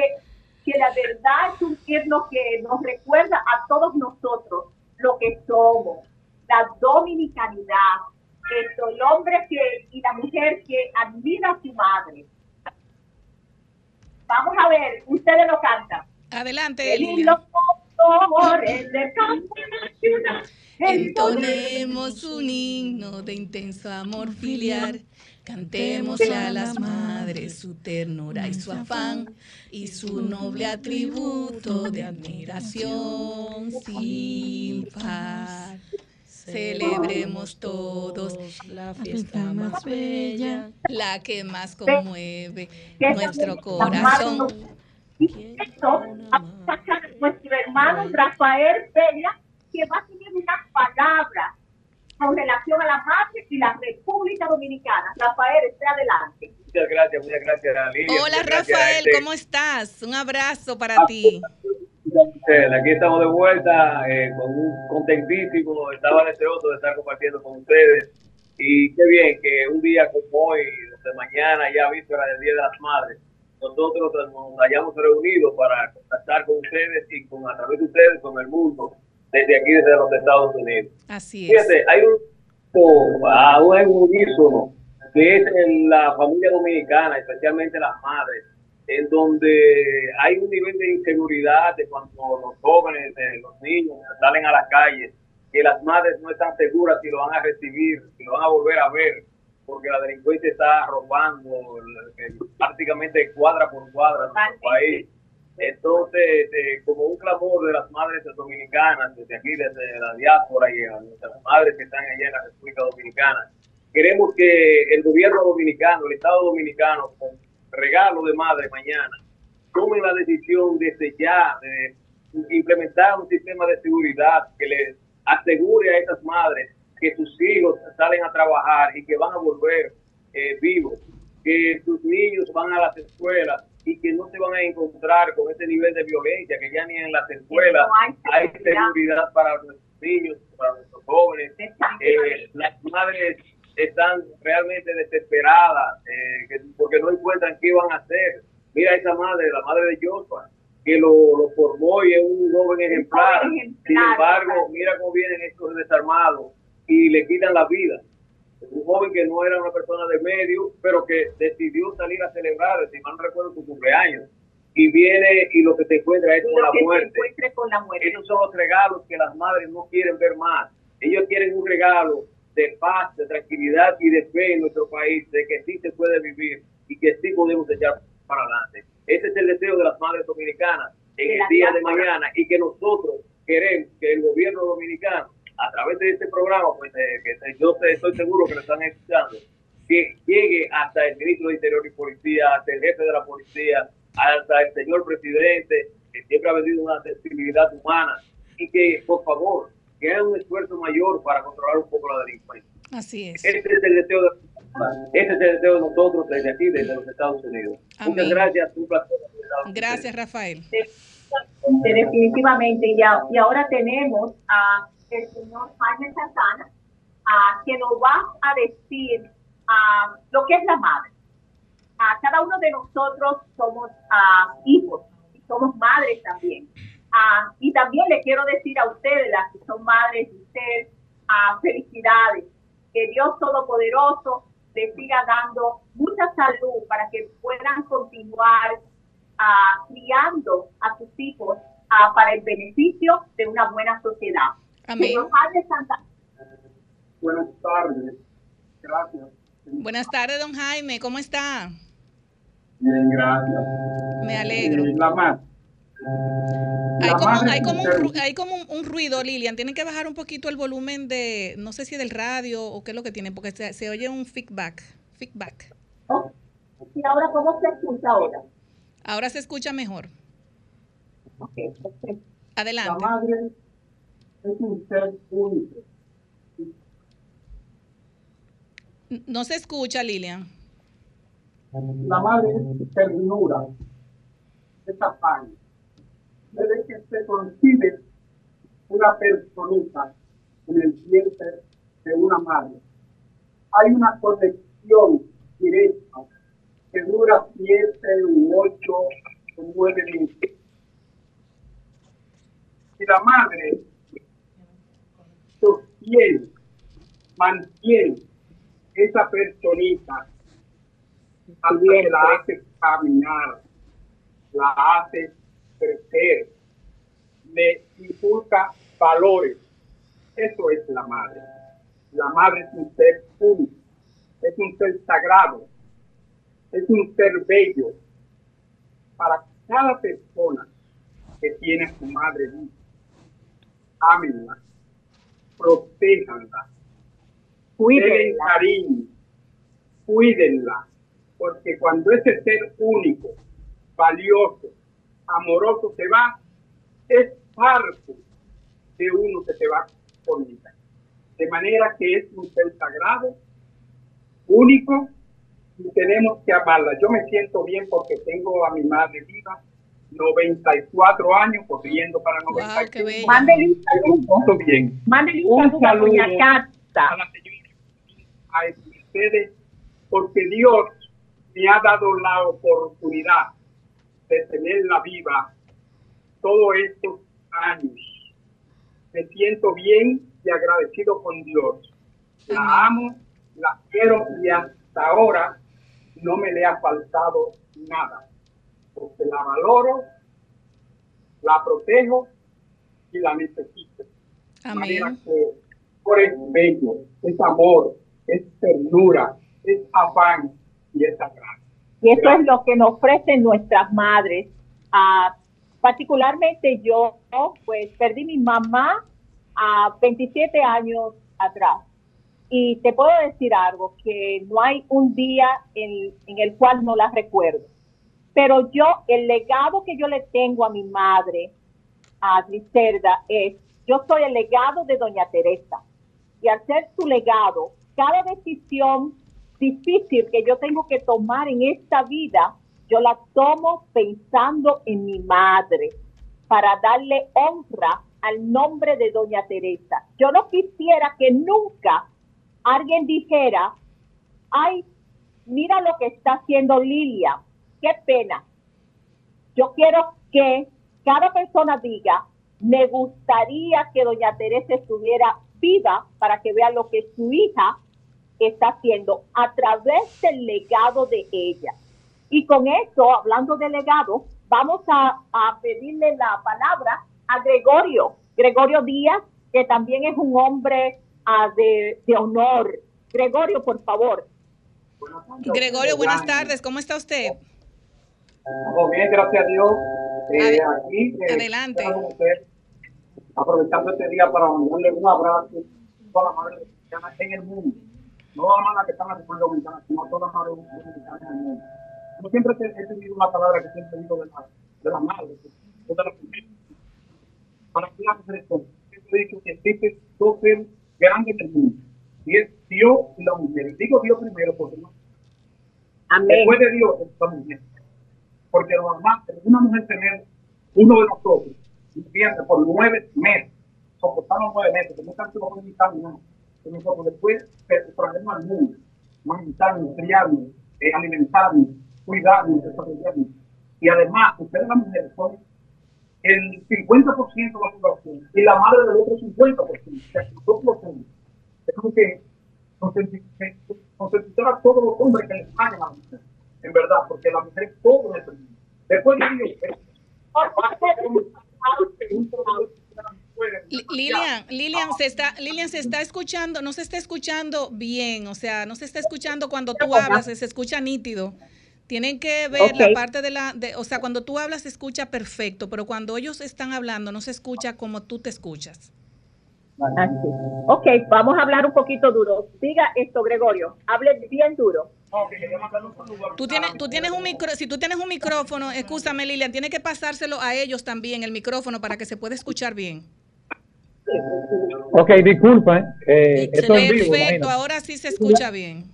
que la verdad es un himno que nos recuerda a todos nosotros lo que somos, la dominicanidad, esto, el hombre que, y la mujer que admira a su madre. Vamos a ver, ustedes lo cantan.
Adelante,
El himno por el de
Entonemos un himno de intenso amor filial. Cantemos a las madres su ternura y su afán y su noble atributo de admiración sin par. Celebremos todos
la fiesta más bella,
la que más conmueve nuestro corazón.
Y esto, a nuestro hermano Rafael Peña, que va a tener unas palabras con relación a la madre y la República Dominicana. Rafael, esté adelante.
Muchas gracias, muchas gracias, Lilia.
Hola
gracias,
Rafael,
este,
¿cómo estás? Un abrazo para ti.
ustedes. Aquí estamos de vuelta, eh, con un contentísimo, estaba deseoso de estar compartiendo con ustedes. Y qué bien que un día como hoy, de mañana, ya víspera del Día de las Madres, nosotros nos hayamos reunido para contactar con ustedes y con a través de ustedes con el mundo, desde aquí, desde los Estados Unidos.
Así es.
Fíjate, hay un, a un unísono que es en la familia dominicana, especialmente las madres, en donde hay un nivel de inseguridad de cuando los jóvenes, de los niños salen a las calles, que las madres no están seguras si lo van a recibir, si lo van a volver a ver, porque la delincuencia está robando eh, prácticamente cuadra por cuadra en nuestro país. Entonces, eh, como un clamor de las madres dominicanas, desde aquí, desde la diáspora y a nuestras madres que están allá en la República Dominicana, queremos que el gobierno dominicano, el Estado dominicano, con regalo de madre mañana, tome la decisión desde ya de implementar un sistema de seguridad que les asegure a esas madres que sus hijos salen a trabajar y que van a volver eh, vivos, que sus niños van a las escuelas y que no se van a encontrar con ese nivel de violencia, que ya ni en las escuelas hay seguridad para nuestros niños, para nuestros jóvenes. Eh, las madres están realmente desesperadas eh, que- porque no encuentran qué van a hacer. Mira esa madre, la madre de Joshua, que lo, lo formó y es un joven ejemplar. Sin embargo, mira cómo vienen estos desarmados y le quitan la vida. Un joven que no era una persona de medio, pero que decidió salir a celebrar, si mal no recuerdo, su cumpleaños. Y viene y lo que se encuentra es con la muerte.
con la muerte.
Esos son los regalos que las madres no quieren ver más. Ellos quieren un regalo de paz, de tranquilidad y de fe en nuestro país, de que sí se puede vivir y que sí podemos echar para adelante. Ese es el deseo de las madres dominicanas en
De
el día de mañana y que nosotros queremos que el gobierno dominicano, a través de este programa, pues eh, que yo sé- estoy seguro que lo están escuchando, que llegue hasta el ministro de Interior y Policía, hasta el jefe de la policía, hasta el señor presidente,
que siempre ha venido una sensibilidad humana y que, por favor, que haga un esfuerzo mayor para controlar un poco la delincuencia.
Así es.
Ese es el deseo de, ese es el deseo de nosotros desde aquí, desde los Estados Unidos.
Amén.
Muchas gracias, un placer.
Gracias, Rafael.
Sí, definitivamente. Y, a- y ahora tenemos a el señor Jaime Santana, a, que nos va a decir a, lo que es la madre. A cada uno de nosotros somos ah, hijos y somos madres también. Ah, y también le quiero decir a ustedes, las que son madres de ustedes, ah, felicidades. Que Dios Todopoderoso les siga dando mucha salud para que puedan continuar ah, criando a sus hijos ah, para el beneficio de una buena sociedad.
Amén.
Santa-
Buenas tardes. Gracias.
Buenas tardes, don Jaime. ¿Cómo está?
Bien, gracias.
Me alegro.
Eh, la más.
Hay como,
madre
hay como, un, hay como ruido, Lilian. Tienen que bajar un poquito el volumen de, no sé si del radio o qué es lo que tienen, porque se, se oye un feedback. Feedback.
Y ahora, ¿cómo se escucha ahora?
Ahora se escucha mejor. Adelante.
La madre es un ser único.
No se escucha, Lilian.
La madre es ternura, es afán. Desde que se concibe una personita en el vientre de una madre, hay una conexión directa que dura siete u ocho o nueve meses. Si la madre mantiene esa personita también la hace caminar, la hace crecer, le inculca valores. Eso es la madre. La madre es un ser único, es un ser sagrado, es un ser bello. Para cada persona que tiene su madre ámenla, protéjanla, cuiden cariño, cuídenla, porque cuando ese ser único, valioso, amoroso se va, es parte de uno que se va por vida. De manera que es un ser sagrado, único, y tenemos que amarla. Yo me siento bien porque tengo a mi madre viva, 94 años, corriendo para 95.
Mándele un saludo.
Bien.
Mándele un saludo a
la señora, a ustedes, porque Dios me ha dado la oportunidad de tenerla viva todos estos años. Me siento bien y agradecido con Dios. La amo, la quiero y hasta ahora no me le ha faltado nada, porque la valoro, la protejo y la necesito.
Amén.
que por es bello, es amor, es ternura, es afán y es sagrado.
Y eso es lo que nos ofrecen nuestras madres. Ah, particularmente yo, pues perdí mi mamá a 27 años atrás. Y te puedo decir algo, que no hay un día en, en el cual no la recuerdo. Pero yo, el legado que yo le tengo a mi madre, a Griselda, es, yo soy el legado de Doña Teresa. Y al ser su legado, cada decisión difícil que yo tengo que tomar en esta vida, yo la tomo pensando en mi madre para darle honra al nombre de Doña Teresa. Yo no quisiera que nunca alguien dijera, ay, mira lo que está haciendo Lilia, qué pena. Yo quiero que cada persona diga, me gustaría que Doña Teresa estuviera viva para que vea lo que su hija está haciendo a través del legado de ella. Y con eso, hablando de legado, vamos a, pedirle la palabra a Gregorio, Gregorio Díaz, que también es un hombre ah, de honor. Gregorio, por favor.
Gregorio, buenas tardes. ¿Cómo está usted?
Todo bien, gracias a Dios. Eh, aquí, eh,
Adelante.
aprovechando este día para mandarle un abrazo a todas las madres en el mundo. No las madres que están en la República Dominicana, sino a todas las madres dominicanas en el mundo. Yo siempre he tenido una palabra que siempre digo de la, de la madre. o de la mujer. Para que las mujeres son. He dicho que existen dos seres grandes del mundo. Y es Dios y la mujer. Digo Dios primero porque no.
Amén.
Después de Dios es la mujer. Porque normal, una mujer tener uno de nosotros, viviendo por nueve meses, soportamos nueve meses, que no tanto lo necesitamos, no. Que nosotros después traemos al mundo, mantarnos, criarnos, eh, alimentarnos, cuidarnos, desarrollarnos. Y además, ustedes las mujeres son el 50% de la población y la madre del otro 50%. O nosotros. Es como que consentir a todos los hombres que les pagan a la mujer. En verdad, porque la mujer es todo en el mundo. Después de ello,
Lilian, Lilian se está, Lilian se está escuchando, no se está escuchando bien, o sea, no se está escuchando cuando tú hablas, se escucha nítido. Tienen que ver la parte de la, de, o sea, cuando tú hablas se escucha perfecto, pero cuando ellos están hablando no se escucha como tú te escuchas.
Así. Ok, vamos a hablar un poquito duro. Diga esto, Gregorio, hable bien duro.
Tú tienes, tú tienes un micro, si tú tienes un micrófono, escúchame Lilian, tiene que pasárselo a ellos también el micrófono para que se pueda escuchar bien.
Ok, disculpa. Eh, esto es vivo,
Perfecto, ahora sí se escucha bien.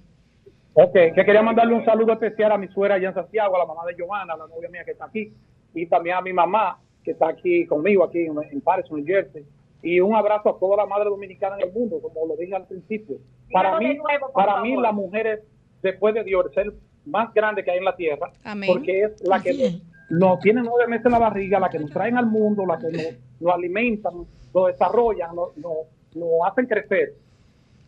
Ok, que quería mandarle un saludo especial a mi suegra allá en Santiago, a la mamá de Giovanna, la novia mía que está aquí, y también a mi mamá que está aquí conmigo, aquí en, en Paris, New Jersey. Y un abrazo a toda la madre dominicana en el mundo, como lo dije al principio. Para mí, para mí la mujer es, después de Dios, el más grande que hay en la tierra,
Amén.
porque es la que nos tiene nueve meses en la barriga, la que nos traen al mundo, la que nos, nos alimentan, nos desarrollan, nos, nos, nos hacen crecer.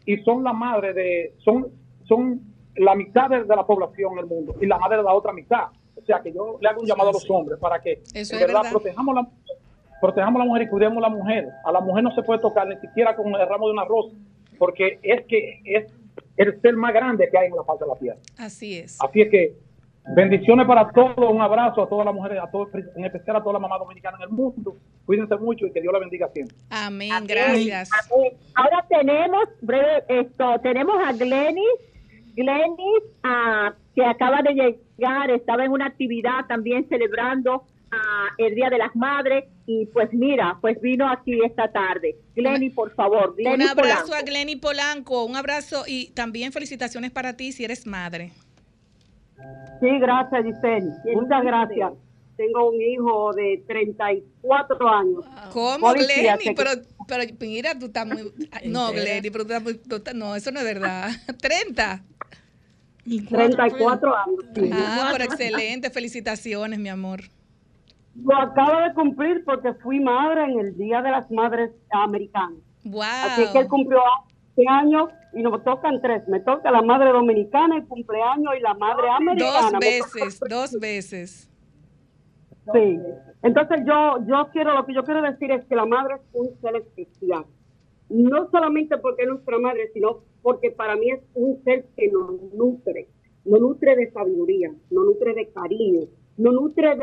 Y son la madre de, son, son la mitad de, de la población en el mundo y la madre de la otra mitad. O sea que yo le hago un llamado a los hombres para que
Eso
verdad,
verdad.
protejamos la protejamos a la mujer y cuidemos a la mujer. A la mujer no se puede tocar ni siquiera con el ramo de una rosa, porque es que es el ser más grande que hay en la faz de la tierra.
Así es.
Así es que bendiciones para todos, un abrazo a todas las mujeres, a todos, en especial a todas las mamás dominicanas en el mundo. Cuídense mucho y que Dios la bendiga siempre.
Amén, gracias.
Amén. Ahora tenemos, breve, esto, tenemos a Glenis, Glenis, ah, que acaba de llegar, estaba en una actividad también celebrando ah, el Día de las Madres y pues mira, pues vino aquí esta tarde. Glenis, por favor,
Un
Glenis
abrazo
Polanco.
a Glenny Polanco, un abrazo y también felicitaciones para ti si eres madre.
Sí, gracias, Giselle. Muchas gracias. Tengo un hijo de 34 años.
¿Cómo,
Policía,
Glenny?
que-
Pero, pero mira, tú estás muy... No, Glenny, pero tú estás muy... tú estás- no, eso no es verdad. 30.
34 años. sí.
Ah, pero excelente. Felicitaciones, mi amor.
Lo acabo de cumplir porque fui madre en el Día de las Madres Americanas.
Wow.
Así que él cumplió este año y nos tocan tres. Me toca la madre dominicana, el cumpleaños y la madre americana.
Dos veces, dos veces.
Sí. Entonces yo, yo quiero, lo que yo quiero decir es que la madre es un ser especial. No solamente porque es nuestra madre, sino porque para mí es un ser que nos nutre. Nos nutre de sabiduría, nos nutre de cariño, nos nutre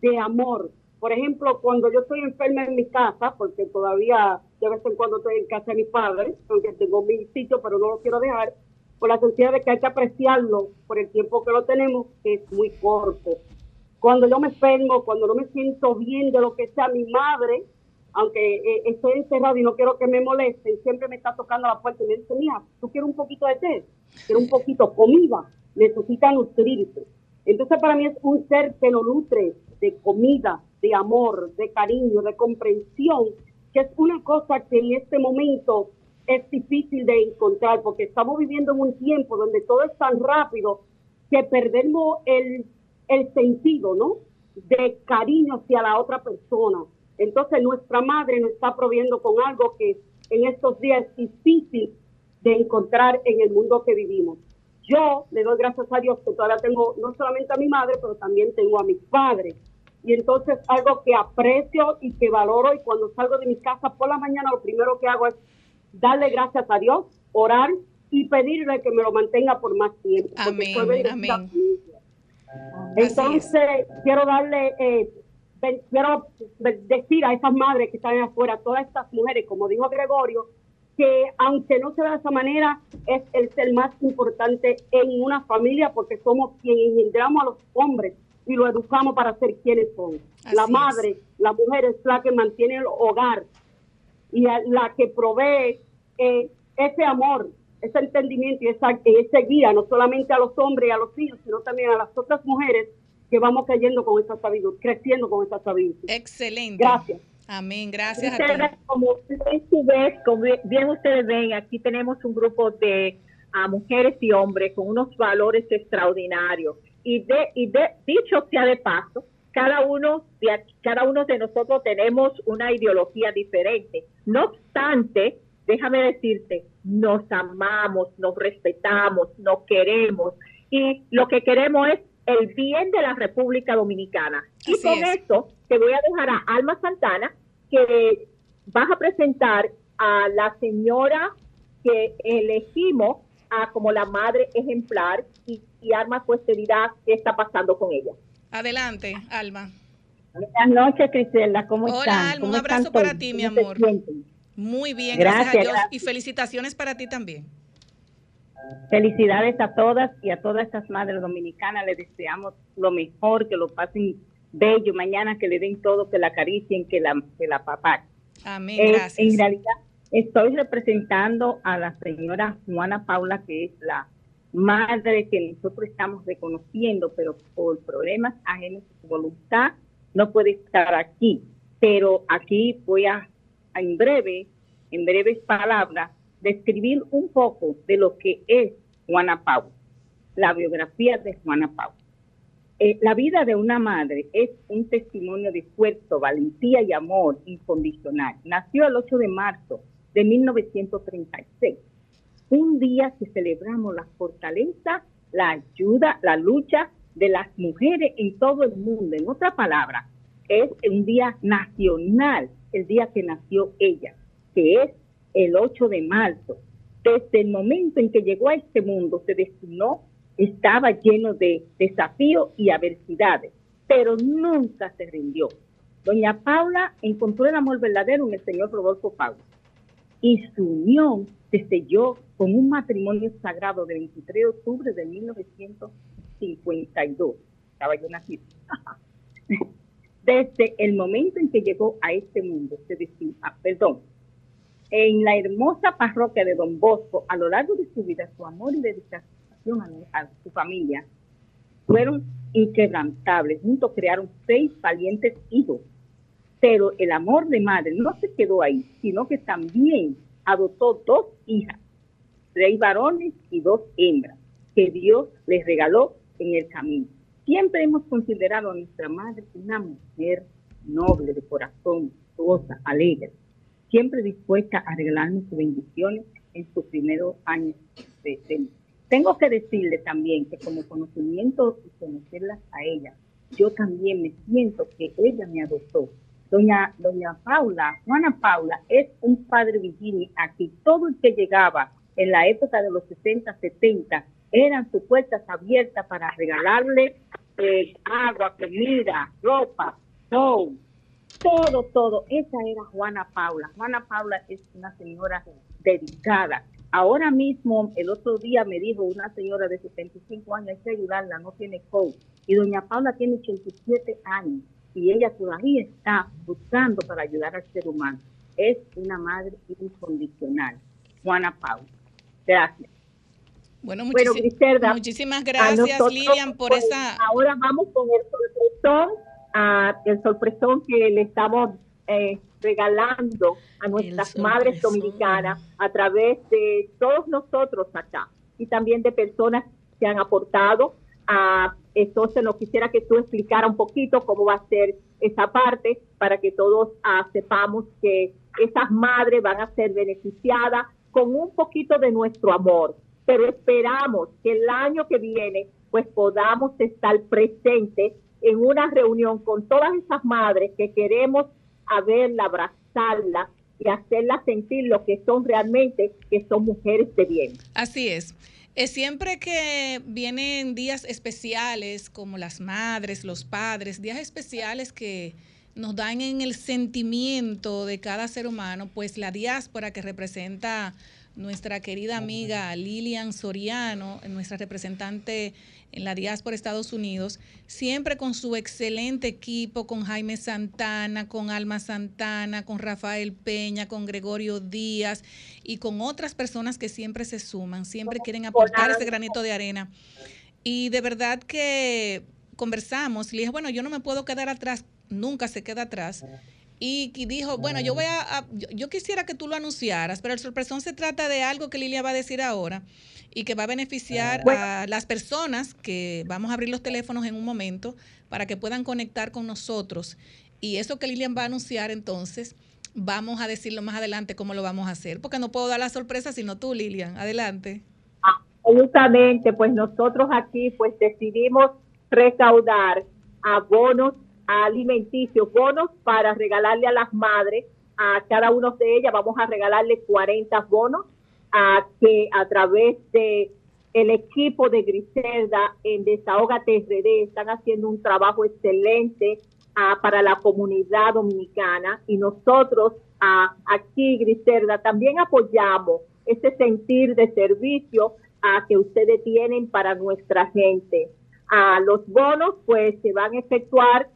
de, amor. Por ejemplo, cuando yo estoy enferma en mi casa, porque todavía de vez en cuando estoy en casa de mi padre, aunque tengo mi sitio, pero no lo quiero dejar, por la sencilla de que hay que apreciarlo por el tiempo que lo tenemos, que es muy corto cuando yo me enfermo, cuando no me siento bien de lo que sea mi madre, aunque eh, estoy encerrado y no quiero que me molesten, siempre me está tocando la puerta y me dice, mira, tú quieres un poquito de té, quieres un poquito de comida, necesita nutrirse. Entonces para mí es un ser que nos nutre de comida, de amor, de cariño, de comprensión, que es una cosa que en este momento es difícil de encontrar, porque estamos viviendo en un tiempo donde todo es tan rápido que perdemos el, el sentido, ¿no? De cariño hacia la otra persona. Entonces nuestra madre nos está proviendo con algo que en estos días es difícil de encontrar en el mundo que vivimos. Yo le doy gracias a Dios que todavía tengo no solamente a mi madre, pero también tengo a mis padres. Y entonces algo que aprecio y que valoro y cuando salgo de mi casa por la mañana lo primero que hago es darle gracias a Dios, orar y pedirle que me lo mantenga por más tiempo.
Amén, amén.
entonces, quiero darle, eh, quiero decir a esas madres que están afuera, todas estas mujeres, como dijo Gregorio, que aunque no se vea de esa manera, es el ser más importante en una familia porque somos quienes engendramos a los hombres y lo educamos para ser quienes son. la madre, la mujer es la que mantiene el hogar y la que provee eh, ese amor, ese entendimiento y esa, ese guía, no solamente a los hombres y a los hijos, sino también a las otras mujeres que vamos cayendo con esa sabiduría, creciendo con esa sabiduría.
Excelente.
Gracias.
Amén, gracias
a Como, como bien ustedes ven, aquí tenemos un grupo de mujeres y hombres con unos valores extraordinarios. Y, de, y de, dicho sea de paso, cada uno, de, cada uno de nosotros tenemos una ideología diferente. No obstante, déjame decirte, nos amamos, nos respetamos, nos queremos y lo que queremos es el bien de la República Dominicana. y con esto te voy a dejar a Alma Santana, que vas a presentar a la señora que elegimos a como la madre ejemplar y, y Alma pues te dirá qué está pasando con ella.
Adelante, Alma.
Buenas noches, Crisela, ¿cómo
Hola,
están?
Alma, un abrazo para ti, mi amor. Muy bien, gracias, a Dios. Y felicitaciones para ti también.
Felicidades a todas y a todas estas madres dominicanas. Les deseamos lo mejor, que lo pasen bello mañana, que le den todo, que la acaricien, que la, que la papá.
Amén, gracias.
En realidad, estoy representando a la señora Juana Paula, que es la madre que nosotros estamos reconociendo, pero por problemas ajenos a su voluntad no puede estar aquí. Pero aquí voy a, en breve, en breves palabras, describir un poco de lo que es Juana Paula, la biografía de Juana Paula. Eh, la vida de una madre es un testimonio de esfuerzo, valentía y amor incondicional. Nació el 8 de marzo de 1936 un día que celebramos la fortaleza, la ayuda, la lucha de las mujeres en todo el mundo. En otra palabra, es un día nacional, el día que nació ella, que es el 8 de marzo. Desde el momento en que llegó a este mundo, se destinó, estaba lleno de desafíos y adversidades, pero nunca se rindió. Doña Paula encontró el amor verdadero en el señor Rodolfo Paula y su unión se selló con un matrimonio sagrado del 23 de octubre de 1952. Estaba yo. Desde el momento en que llegó a este mundo, se decía, ah, perdón, en la hermosa parroquia de Don Bosco, a lo largo de su vida, su amor y dedicación a, su familia fueron inquebrantables. Juntos crearon seis valientes hijos. Pero el amor de madre no se quedó ahí, sino que también adoptó dos hijas, seis varones y dos hembras, que Dios les regaló en el camino. Siempre hemos considerado a nuestra madre una mujer noble de corazón, gozosa, alegre, siempre dispuesta a regalarnos sus bendiciones en sus primeros años de vida. Tengo que decirle también que como conocimiento y conocerlas a ella, yo también me siento que ella me adoptó Doña, doña Paula, Juana Paula, es un padre Virginia aquí. Todo el que llegaba en la época de los 60, 70, eran sus puertas abiertas para regalarle eh, agua, comida, ropa, todo, todo, todo. Esa era Juana Paula. Juana Paula es una señora dedicada. Ahora mismo, el otro día me dijo una señora de 75 años, hay que ayudarla, no tiene coach. Y doña Paula tiene 87 años y ella todavía está buscando para ayudar al ser humano. Es una madre incondicional. Juana Paula. Gracias.
Bueno, muchísimas gracias, Lilian, por
pues,
esa.
Ahora vamos con el sorpresón, el sorpresón que le estamos eh, regalando a nuestras madres dominicanas a través de todos nosotros acá y también de personas que han aportado entonces no quisiera que tú explicara un poquito cómo va a ser esa parte para que todos ah, sepamos que esas madres van a ser beneficiadas con un poquito de nuestro amor. Pero esperamos que el año que viene pues podamos estar presentes en una reunión con todas esas madres que queremos a verla, abrazarla y hacerla sentir lo que son realmente, que son mujeres de bien.
Así es. Es siempre que vienen días especiales como las madres, los padres, días especiales que nos dan en el sentimiento de cada ser humano, pues la diáspora que representa nuestra querida amiga Lilian Soriano, nuestra representante en la diáspora de Estados Unidos, siempre con su excelente equipo, con Jaime Santana, con Alma Santana, con Rafael Peña, con Gregorio Díaz y con otras personas que siempre se suman, siempre quieren aportar ese granito de arena. Y de verdad que conversamos le dije, bueno, yo no me puedo quedar atrás, nunca se queda atrás y dijo, bueno, yo voy a, yo, quisiera que tú lo anunciaras, pero el sorpresón se trata de algo que Lilia va a decir ahora y que va a beneficiar a las personas que vamos a abrir los teléfonos en un momento para que puedan conectar con nosotros. Y eso que Lilian va a anunciar entonces, vamos a decirlo más adelante cómo lo vamos a hacer, porque no puedo dar la sorpresa sino tú, Lilian. Adelante.
Absolutamente, pues nosotros aquí pues decidimos recaudar abonos alimenticios, bonos para regalarle a las madres, a cada uno de ellas vamos a regalarle 40 bonos a que a través de el equipo de Griselda en Desahoga TRD están haciendo un trabajo excelente ah, para la comunidad dominicana y nosotros ah, aquí Griselda también apoyamos ese sentir de servicio a que ustedes tienen para nuestra gente. los bonos pues se van a efectuar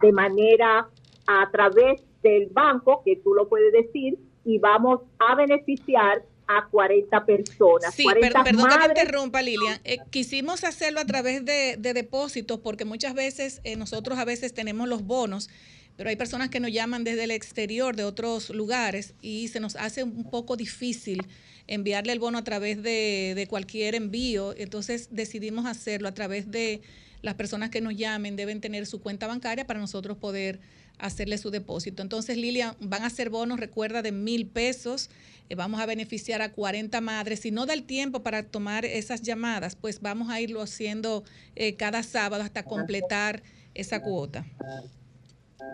de manera a través del banco, que tú lo puedes decir, y vamos a beneficiar a 40 personas.
Sí, perdón que te interrumpa, Lilian. Eh, quisimos hacerlo a través de, depósitos porque muchas veces eh, nosotros a veces tenemos los bonos, pero hay personas que nos llaman desde el exterior, de otros lugares, y se nos hace un poco difícil enviarle el bono a través de, de cualquier envío. Entonces decidimos hacerlo a través de las personas que nos llamen deben tener su cuenta bancaria para nosotros poder hacerle su depósito. Entonces, Lilian, van a ser bonos, recuerda, de mil pesos. Eh, vamos a beneficiar a 40 madres. Si no da el tiempo para tomar esas llamadas, pues vamos a irlo haciendo eh, cada sábado hasta completar esa cuota.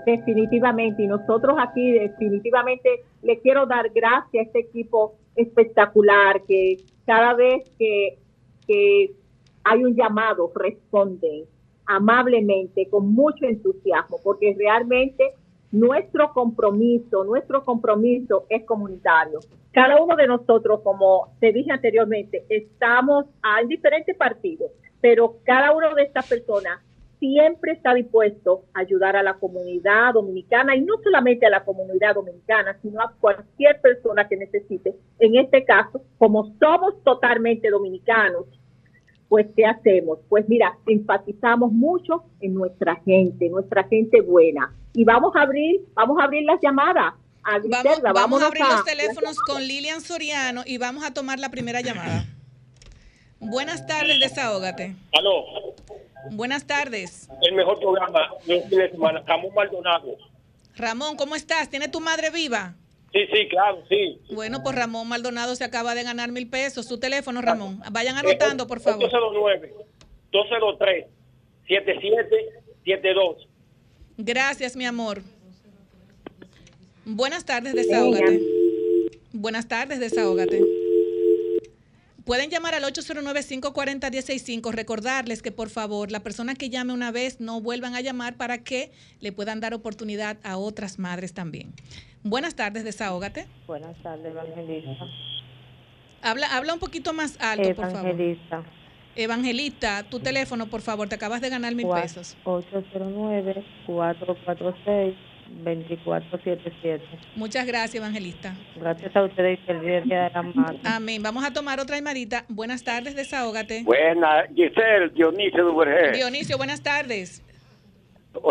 Definitivamente, y nosotros aquí definitivamente le quiero dar gracias a este equipo espectacular que cada vez que, que hay un llamado, responden amablemente, con mucho entusiasmo, porque realmente nuestro compromiso, nuestro compromiso es comunitario. Cada uno de nosotros, como te dije anteriormente, estamos en diferentes partidos, pero cada uno de estas personas siempre está dispuesto a ayudar a la comunidad dominicana y no solamente a la comunidad dominicana, sino a cualquier persona que necesite. En este caso, como somos totalmente dominicanos, pues ¿qué hacemos? Pues mira, enfatizamos mucho en nuestra gente, nuestra gente buena. Y vamos a abrir, vamos a abrir las llamadas.
vamos, a abrir los teléfonos con Lilian Soriano y vamos a tomar la primera llamada. Buenas tardes, desahógate.
Aló.
Buenas tardes.
El mejor programa de fin de semana, Ramón Maldonado.
Ramón, ¿cómo estás? ¿Tiene tu madre viva?
Sí, sí, claro, sí.
Bueno, pues Ramón Maldonado se acaba de ganar mil pesos. Su teléfono, Ramón. Vayan anotando, por favor.
809-203-7772.
Gracias, mi amor. Buenas tardes, desahógate. Buenas tardes, desahógate. Pueden llamar al 809-540-165. Recordarles que por favor la persona que llame una vez no vuelvan a llamar para que le puedan dar oportunidad a otras madres también. Buenas tardes, desahógate.
Buenas tardes, Evangelista.
Habla, habla un poquito más alto, por favor.
Evangelista.
Evangelista, tu teléfono, por favor, te acabas de ganar mil pesos.
809-446-2477.
Muchas gracias, Evangelista.
Gracias a ustedes y el día de la madre.
Amén. Vamos a tomar otra llamadita. Buenas tardes, desahógate.
Buenas, Giselle, Dionisio
Duvergé. Dionisio, buenas tardes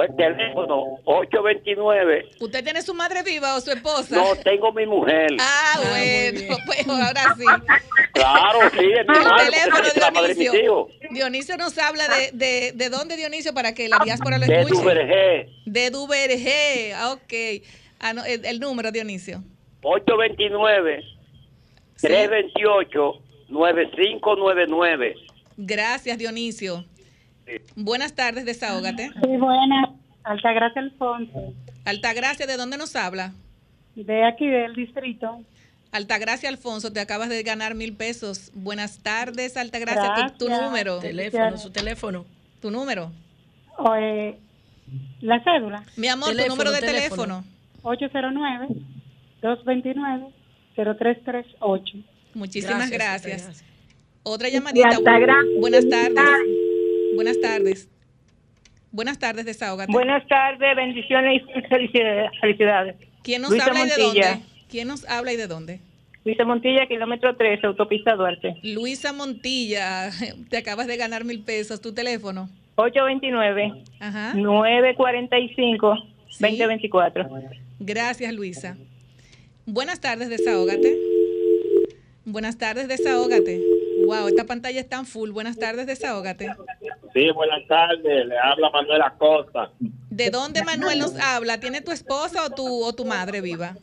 el teléfono 829.
¿Usted tiene su madre viva o su esposa?
No, tengo mi mujer.
Ah, ah bueno, pues ahora sí.
Claro, sí, es mi
el teléfono, Dionisio. Dionisio nos habla de, de, de dónde, Dionisio, para que la diáspora lo escuche.
De Duvergé.
De Duvergé, ah, ok. Ah, no, el, número, Dionisio.
829 328 9599.
Gracias, Dionisio. Buenas tardes, desahógate.
Sí, buenas. Altagracia Alfonso.
Altagracia, ¿de dónde nos habla?
De aquí, del distrito.
Altagracia Alfonso, te acabas de ganar mil pesos. Buenas tardes, Altagracia. Tu, tu, número.
Teléfono, su teléfono.
Tu número.
La cédula.
Mi amor, tu número de teléfono.
809-229-0338.
Muchísimas
Gracias,
gracias. Otra llamadita. Buenas tardes. Buenas tardes. Buenas tardes, desahógate.
Buenas tardes, bendiciones y felicidades.
¿Quién nos
Luisa
habla y de
Montilla.
dónde? ¿Quién nos habla y de dónde?
Luisa Montilla, kilómetro 13, autopista Duarte.
Luisa Montilla, te acabas de ganar mil pesos. ¿Tu teléfono?
829
Ajá.
945 2024.
Gracias, Luisa. Buenas tardes, desahógate. Buenas tardes, desahógate. Wow, esta pantalla está en full. Buenas tardes, desahógate.
Sí, buenas tardes. Le habla Manuel Acosta.
¿De dónde Manuel nos habla? ¿Tiene tu esposa o tu, o tu madre viva?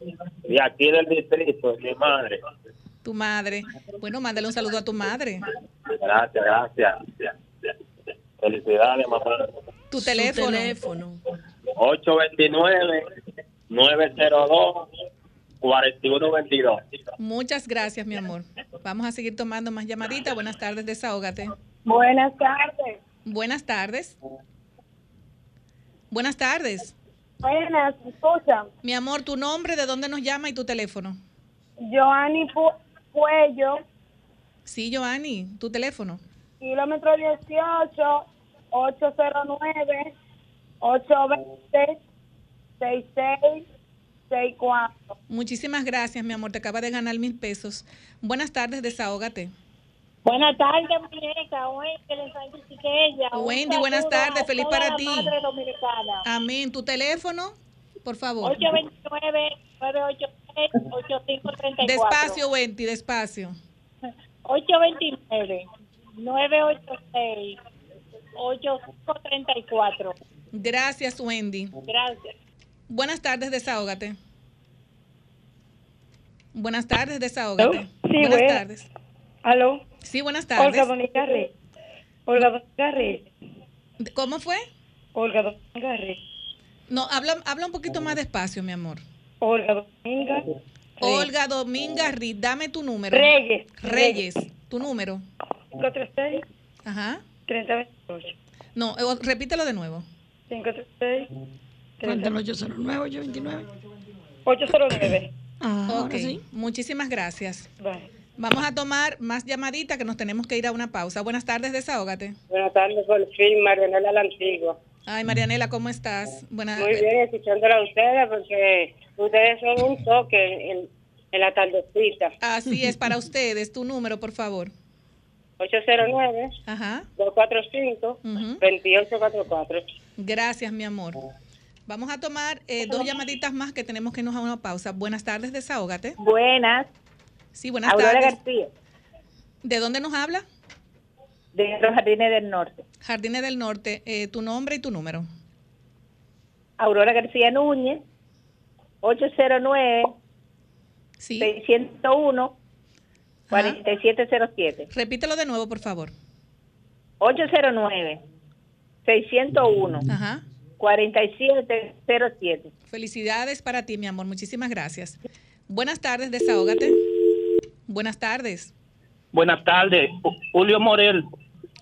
Y aquí del distrito, mi madre.
Tu madre. Bueno, mándale un saludo a tu madre.
Gracias, gracias. Felicidades, mamá.
Tu teléfono.
teléfono.
829-902-4122.
Muchas gracias, mi amor. Vamos a seguir tomando más llamaditas. Buenas tardes, desahógate.
Buenas tardes.
Buenas tardes. Buenas tardes.
Buenas, escucha.
Mi amor, tu nombre, de dónde nos llama y tu teléfono.
Joanny Puello,
Sí, Joanny, tu teléfono.
kilómetro 18, 809 820 6664.
Muchísimas gracias, mi amor. Te acaba de ganar mil pesos. Buenas tardes, desahógate.
Buenas tardes, muñeca. Wendy,
Wendy, buenas
saludo
tardes. Feliz para ti. Amén. Tu teléfono, por favor.
829-983-8534.
Despacio, Wendy, despacio.
829-986-8534.
Gracias, Wendy.
Gracias.
Buenas tardes, desahógate. Buenas tardes, desahógate.
Sí,
buenas
buena-
tardes.
¿Aló?
Sí, buenas tardes.
Olga Dominga Reyes. Olga Dominga Reyes.
¿Cómo fue?
Olga Dominga Reyes.
No, habla, habla un poquito más despacio, mi amor.
Olga Dominga
Olga Dominga Riz, dame tu número.
Reyes.
Reyes, tu número.
536
Ajá.
3028.
No, eh, repítelo de nuevo.
536
Cuenta el 809 829.
809.
Ah,
ok, muchísimas gracias.
Bye.
Vamos a tomar más llamaditas que nos tenemos que ir a una pausa. Buenas tardes, desahógate.
Buenas tardes, por fin, Marianela la Antigua.
Ay, Marianela, ¿cómo estás? Buenas
Muy bien, escuchándola a ustedes, porque ustedes son un toque en, en la tardecita.
Así es, para ustedes, tu número, por favor.
809
Ajá.
245
Ujú.
2844.
Gracias, mi amor. Vamos a tomar eh, dos llamaditas más que tenemos que irnos a una pausa. Buenas tardes, desahógate.
Buenas.
Sí, buenas
Aurora
tardes.
García,
¿De dónde nos habla?
de los Jardines del Norte.
Jardines del Norte. Eh, tu nombre y tu número.
Aurora García Núñez, 809 601 4707.
Repítelo de nuevo, por favor.
809 601
Ajá.
4707.
Felicidades para ti, mi amor. Muchísimas gracias. Buenas tardes, desahógate. Buenas tardes.
Buenas tardes, Ju- Julio Morel.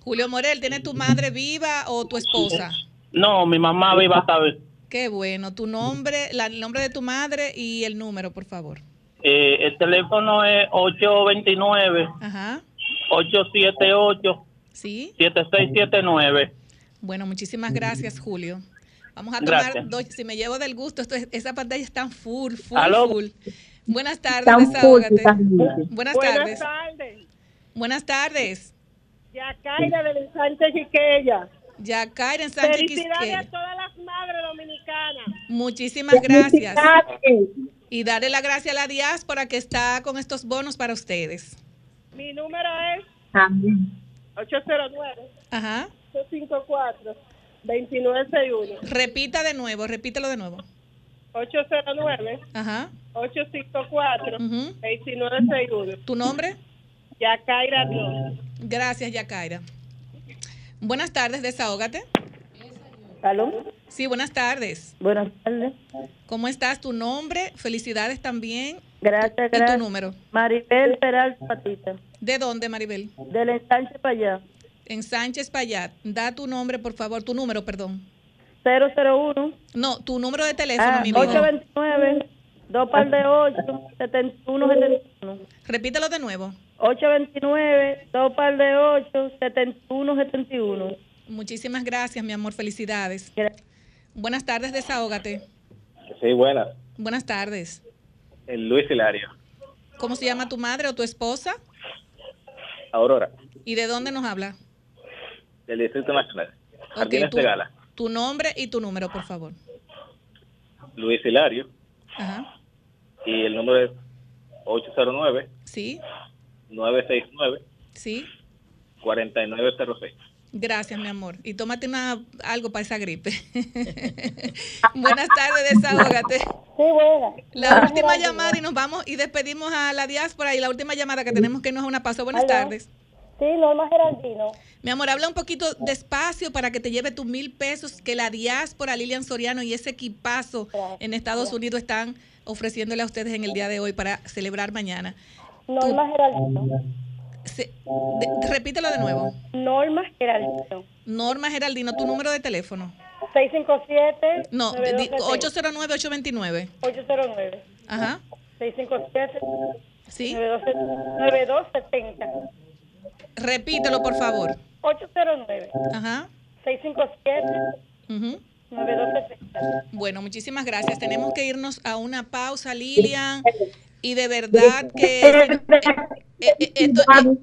Julio Morel, ¿tiene tu madre viva o tu esposa?
No, mi mamá viva a ver.
Qué bueno. Tu nombre, la- el nombre de tu madre y el número, por favor.
Eh, el teléfono es 829
Ajá.
878
Sí.
7679.
Bueno, muchísimas gracias, Julio. Vamos a tomar
Gracias.
dos. Si me llevo del gusto, esto es- esa pantalla está full, full,
Aló.
full. Buenas tardes. Buenas
Buenas
tardes.
tardes.
Buenas tardes.
Yacaira de Sánchez Chiquella.
Yacaira en Sánchez
Felicidades a todas las madres dominicanas.
Muchísimas gracias. Y darle la gracia a la diáspora que está con estos bonos para ustedes.
Mi número es
Amén.
809
Ajá.
854 2961.
Repita de nuevo, repítelo de nuevo.
809
Ajá.
854
Ujú.
2961.
¿Tu nombre?
Yacaira Dios.
Gracias, Yacaira. Buenas tardes, desahógate.
¿Aló?
Sí, buenas tardes.
Buenas tardes.
¿Cómo estás? ¿Tu nombre? Felicidades también.
Gracias,
¿Y tu número?
Maribel Peralta Patita,
¿De dónde, Maribel?
del ensanche allá.
En Sánchez Payat. Da tu nombre, por favor. Tu número, perdón.
001.
No, tu número de teléfono,
Ah,
mi vida.
829, dos par de 8, 71, 71.
Repítelo de nuevo.
829, dos par de 8, 71, 71.
Muchísimas gracias, mi amor. Felicidades. Buenas tardes, desahógate.
Sí, buenas.
Buenas tardes.
El Luis Hilario.
¿Cómo se llama tu madre o tu esposa?
Aurora,
¿Y de dónde nos habla?
del Distrito Nacional.
Ok,
Jardines
tú-
de Gala.
Tu nombre y tu número, por favor.
Luis Hilario.
Ajá.
Y el número es 809
Sí,
969
sí.
4906.
Gracias, mi amor. Y tómate una, algo para esa gripe. Buenas tardes, desahógate.
Sí, buena.
La
Buenas,
última llamada y nos vamos y despedimos a la diáspora y la última llamada que tenemos que irnos a una pausa. Buenas tardes.
Sí, Norma Geraldino.
Mi amor, habla un poquito despacio para que te lleve tus mil pesos que la diáspora, Lilian Soriano y ese equipazo en Estados Unidos están ofreciéndole a ustedes en el día de hoy para celebrar mañana.
Norma Geraldino.
Se- de- repítelo de nuevo.
Norma Geraldino.
Norma Geraldino, tu número de teléfono.
657.
No, di-
9270.
809-829.
809.
Ajá.
657.
Sí.
9270.
Repítelo, por favor.
809.
Ajá.
657.
Ujú.
9270.
Bueno, muchísimas gracias. Tenemos que irnos a una pausa, Lilian. Y de verdad que eh, eh, eh,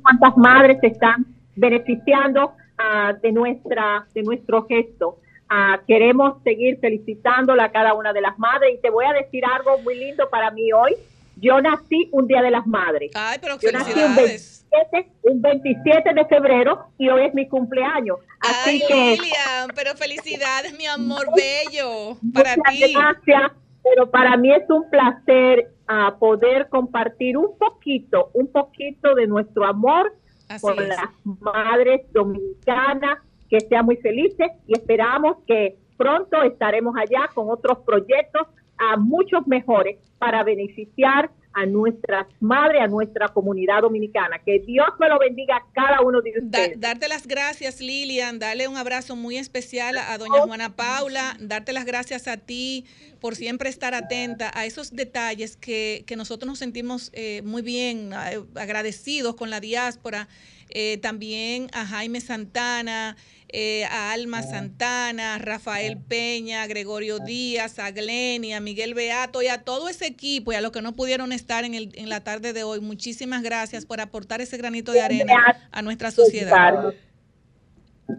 cuántas madres se están beneficiando ah, de nuestra de nuestro gesto. Ah, queremos seguir felicitándola a cada una de las madres y te voy a decir algo muy lindo para mí hoy. Yo nací un día de las madres.
Ay, pero
Yo nací un
felicidades.
27, un 27 de febrero y hoy es mi cumpleaños. Así
Ay,
que
Lilian, pero felicidades, mi amor bello, para ti.
gracias, pero para mí es un placer ah, poder compartir un poquito, un poquito de nuestro amor
Así
por
es.
las madres dominicanas, que sean muy felices y esperamos que pronto estaremos allá con otros proyectos a muchos mejores para beneficiar a nuestras madres, a nuestra comunidad dominicana. Que Dios me lo bendiga a cada uno de
Da-
ustedes.
darte las gracias, Lilian, darle un abrazo muy especial a, a doña Juana Paula, darte las gracias a ti por siempre estar atenta a esos detalles que, que nosotros nos sentimos eh, muy bien eh, agradecidos con la diáspora, eh, también a Jaime Santana, eh, a Alma Santana, a Rafael Peña, a Gregorio Díaz, a Glenny, a Miguel Beato y a todo ese equipo y a los que no pudieron estar en, el, en la tarde de hoy. Muchísimas gracias por aportar ese granito de arena a nuestra sociedad.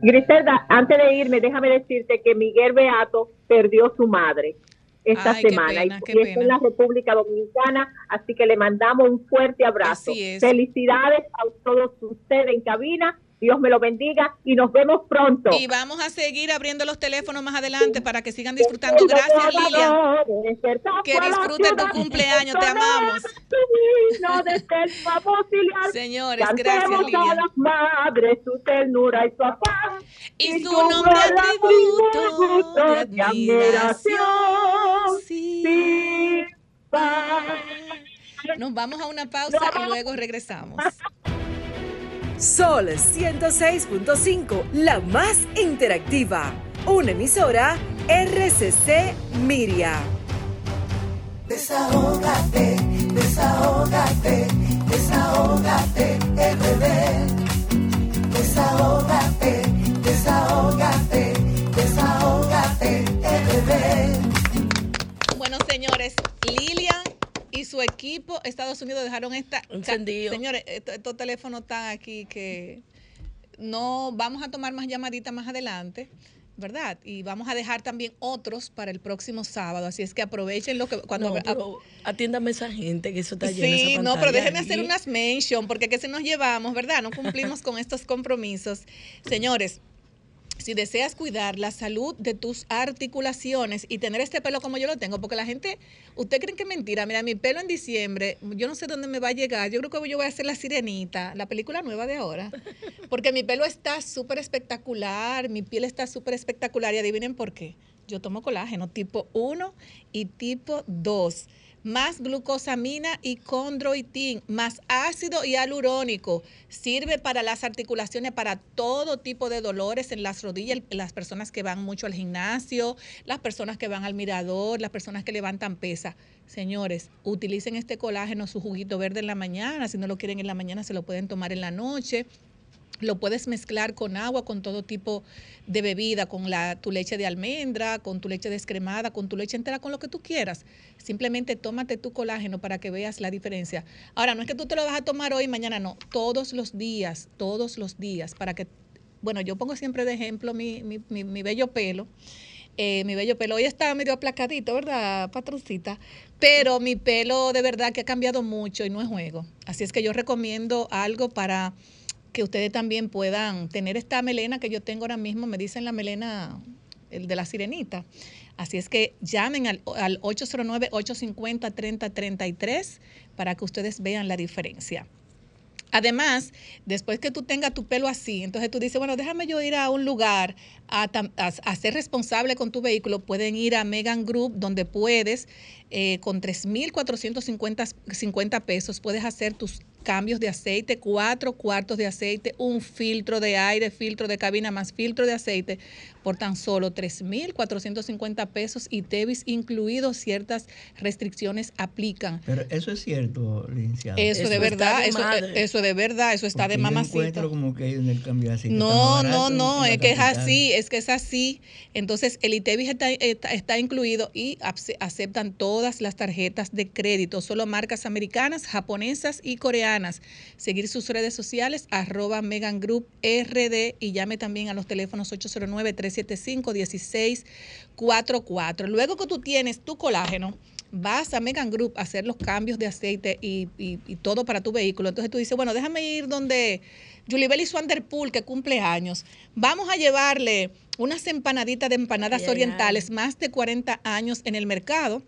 Griselda, antes de irme, déjame decirte que Miguel Beato perdió su madre esta
Ay,
semana
pena,
y- y está en la República Dominicana, así que le mandamos un fuerte abrazo.
Es.
Felicidades a todos ustedes en cabina, Dios me lo bendiga y nos vemos pronto.
Y vamos a seguir abriendo los teléfonos más adelante para que sigan disfrutando. Gracias, Lilian. Que disfruten tu cumpleaños, te amamos. Señores, gracias, Lilian.
su ternura y su afán.
Y su nombre atributo de admiración. Sí. Nos vamos a una pausa y luego regresamos.
Sol 106.5, la más interactiva. Una emisora RCC Miria.
Desahógate, desahógate, desahógate, RD. Desahógate, desahógate, desahógate, RD.
Bueno, señores, Lilian y su equipo, Estados Unidos, dejaron esta.
Encendido.
Señores, estos, estos teléfonos están aquí que no vamos a tomar más llamaditas más adelante. ¿Verdad? Y vamos a dejar también otros para el próximo sábado. Así es que aprovechen lo que cuando
No, atiéndame esa gente que eso está lleno.
Sí,
esa
no, pero déjenme hacer unas mention, porque que se nos llevamos, ¿verdad? No cumplimos con estos compromisos. Señores, si deseas cuidar la salud de tus articulaciones y tener este pelo como yo lo tengo, porque la gente, ¿usted creen que es mentira? Mira, mi pelo en diciembre, yo no sé dónde me va a llegar. Yo creo que yo voy a hacer La Sirenita, la película nueva de ahora, porque mi pelo está súper espectacular, mi piel está súper espectacular y adivinen por qué. Yo tomo colágeno tipo 1 y tipo 2. Más glucosamina y condroitin, más ácido hialurónico. Sirve para las articulaciones, para todo tipo de dolores en las rodillas, las personas que van mucho al gimnasio, las personas que van al mirador, las personas que levantan pesa. Señores, utilicen este colágeno, su juguito verde en la mañana. Si no lo quieren en la mañana, se lo pueden tomar en la noche. Lo puedes mezclar con agua, con todo tipo de bebida, con tu leche de almendra, con tu leche descremada, con tu leche entera, con lo que tú quieras. Simplemente tómate tu colágeno para que veas la diferencia. Ahora, no es que tú te lo vas a tomar hoy y mañana, no. Todos los días, todos los días, para que, bueno, yo pongo siempre de ejemplo mi, mi, mi, mi bello pelo. Eh, mi bello pelo hoy está medio aplacadito, ¿verdad, patroncita? Pero mi pelo de verdad que ha cambiado mucho y no es juego. Así es que yo recomiendo algo para que ustedes también puedan tener esta melena que yo tengo ahora mismo, me dicen la melena el de la sirenita. Así es que llamen al, al 809-850-3033 para que ustedes vean la diferencia. Además, después que tú tengas tu pelo así, entonces tú dices, bueno, déjame yo ir a un lugar a, a- ser responsable con tu vehículo. Pueden ir a Megan Group, donde puedes, eh, con 3.450 50 pesos, puedes hacer tus cambios de aceite, cuatro cuartos de aceite, un filtro de aire, filtro de cabina más filtro de aceite por tan solo 3.450 pesos y TEVIS incluido, ciertas restricciones aplican.
Pero eso es cierto, licenciado.
Eso, de verdad, eso, eso de verdad, eso está
Porque
de
yo
mamacita.
encuentro como que en el cambio de aceite está
No, no, no, es que es así, es que es así. Entonces, el ITEVIS está, está, está incluido y ace- aceptan todas las tarjetas de crédito, solo marcas americanas, japonesas y coreanas. Seguir sus redes sociales, arroba Megan Group RD y llame también a los teléfonos 809-375-1644. Luego que tú tienes tu colágeno, vas a Megan Group a hacer los cambios de aceite y, y- y todo para tu vehículo. Entonces tú dices, bueno, déjame ir donde Julibel y Swanderpool, que cumple años. Vamos a llevarle unas empanaditas de empanadas orientales, más de 40 años en el mercado.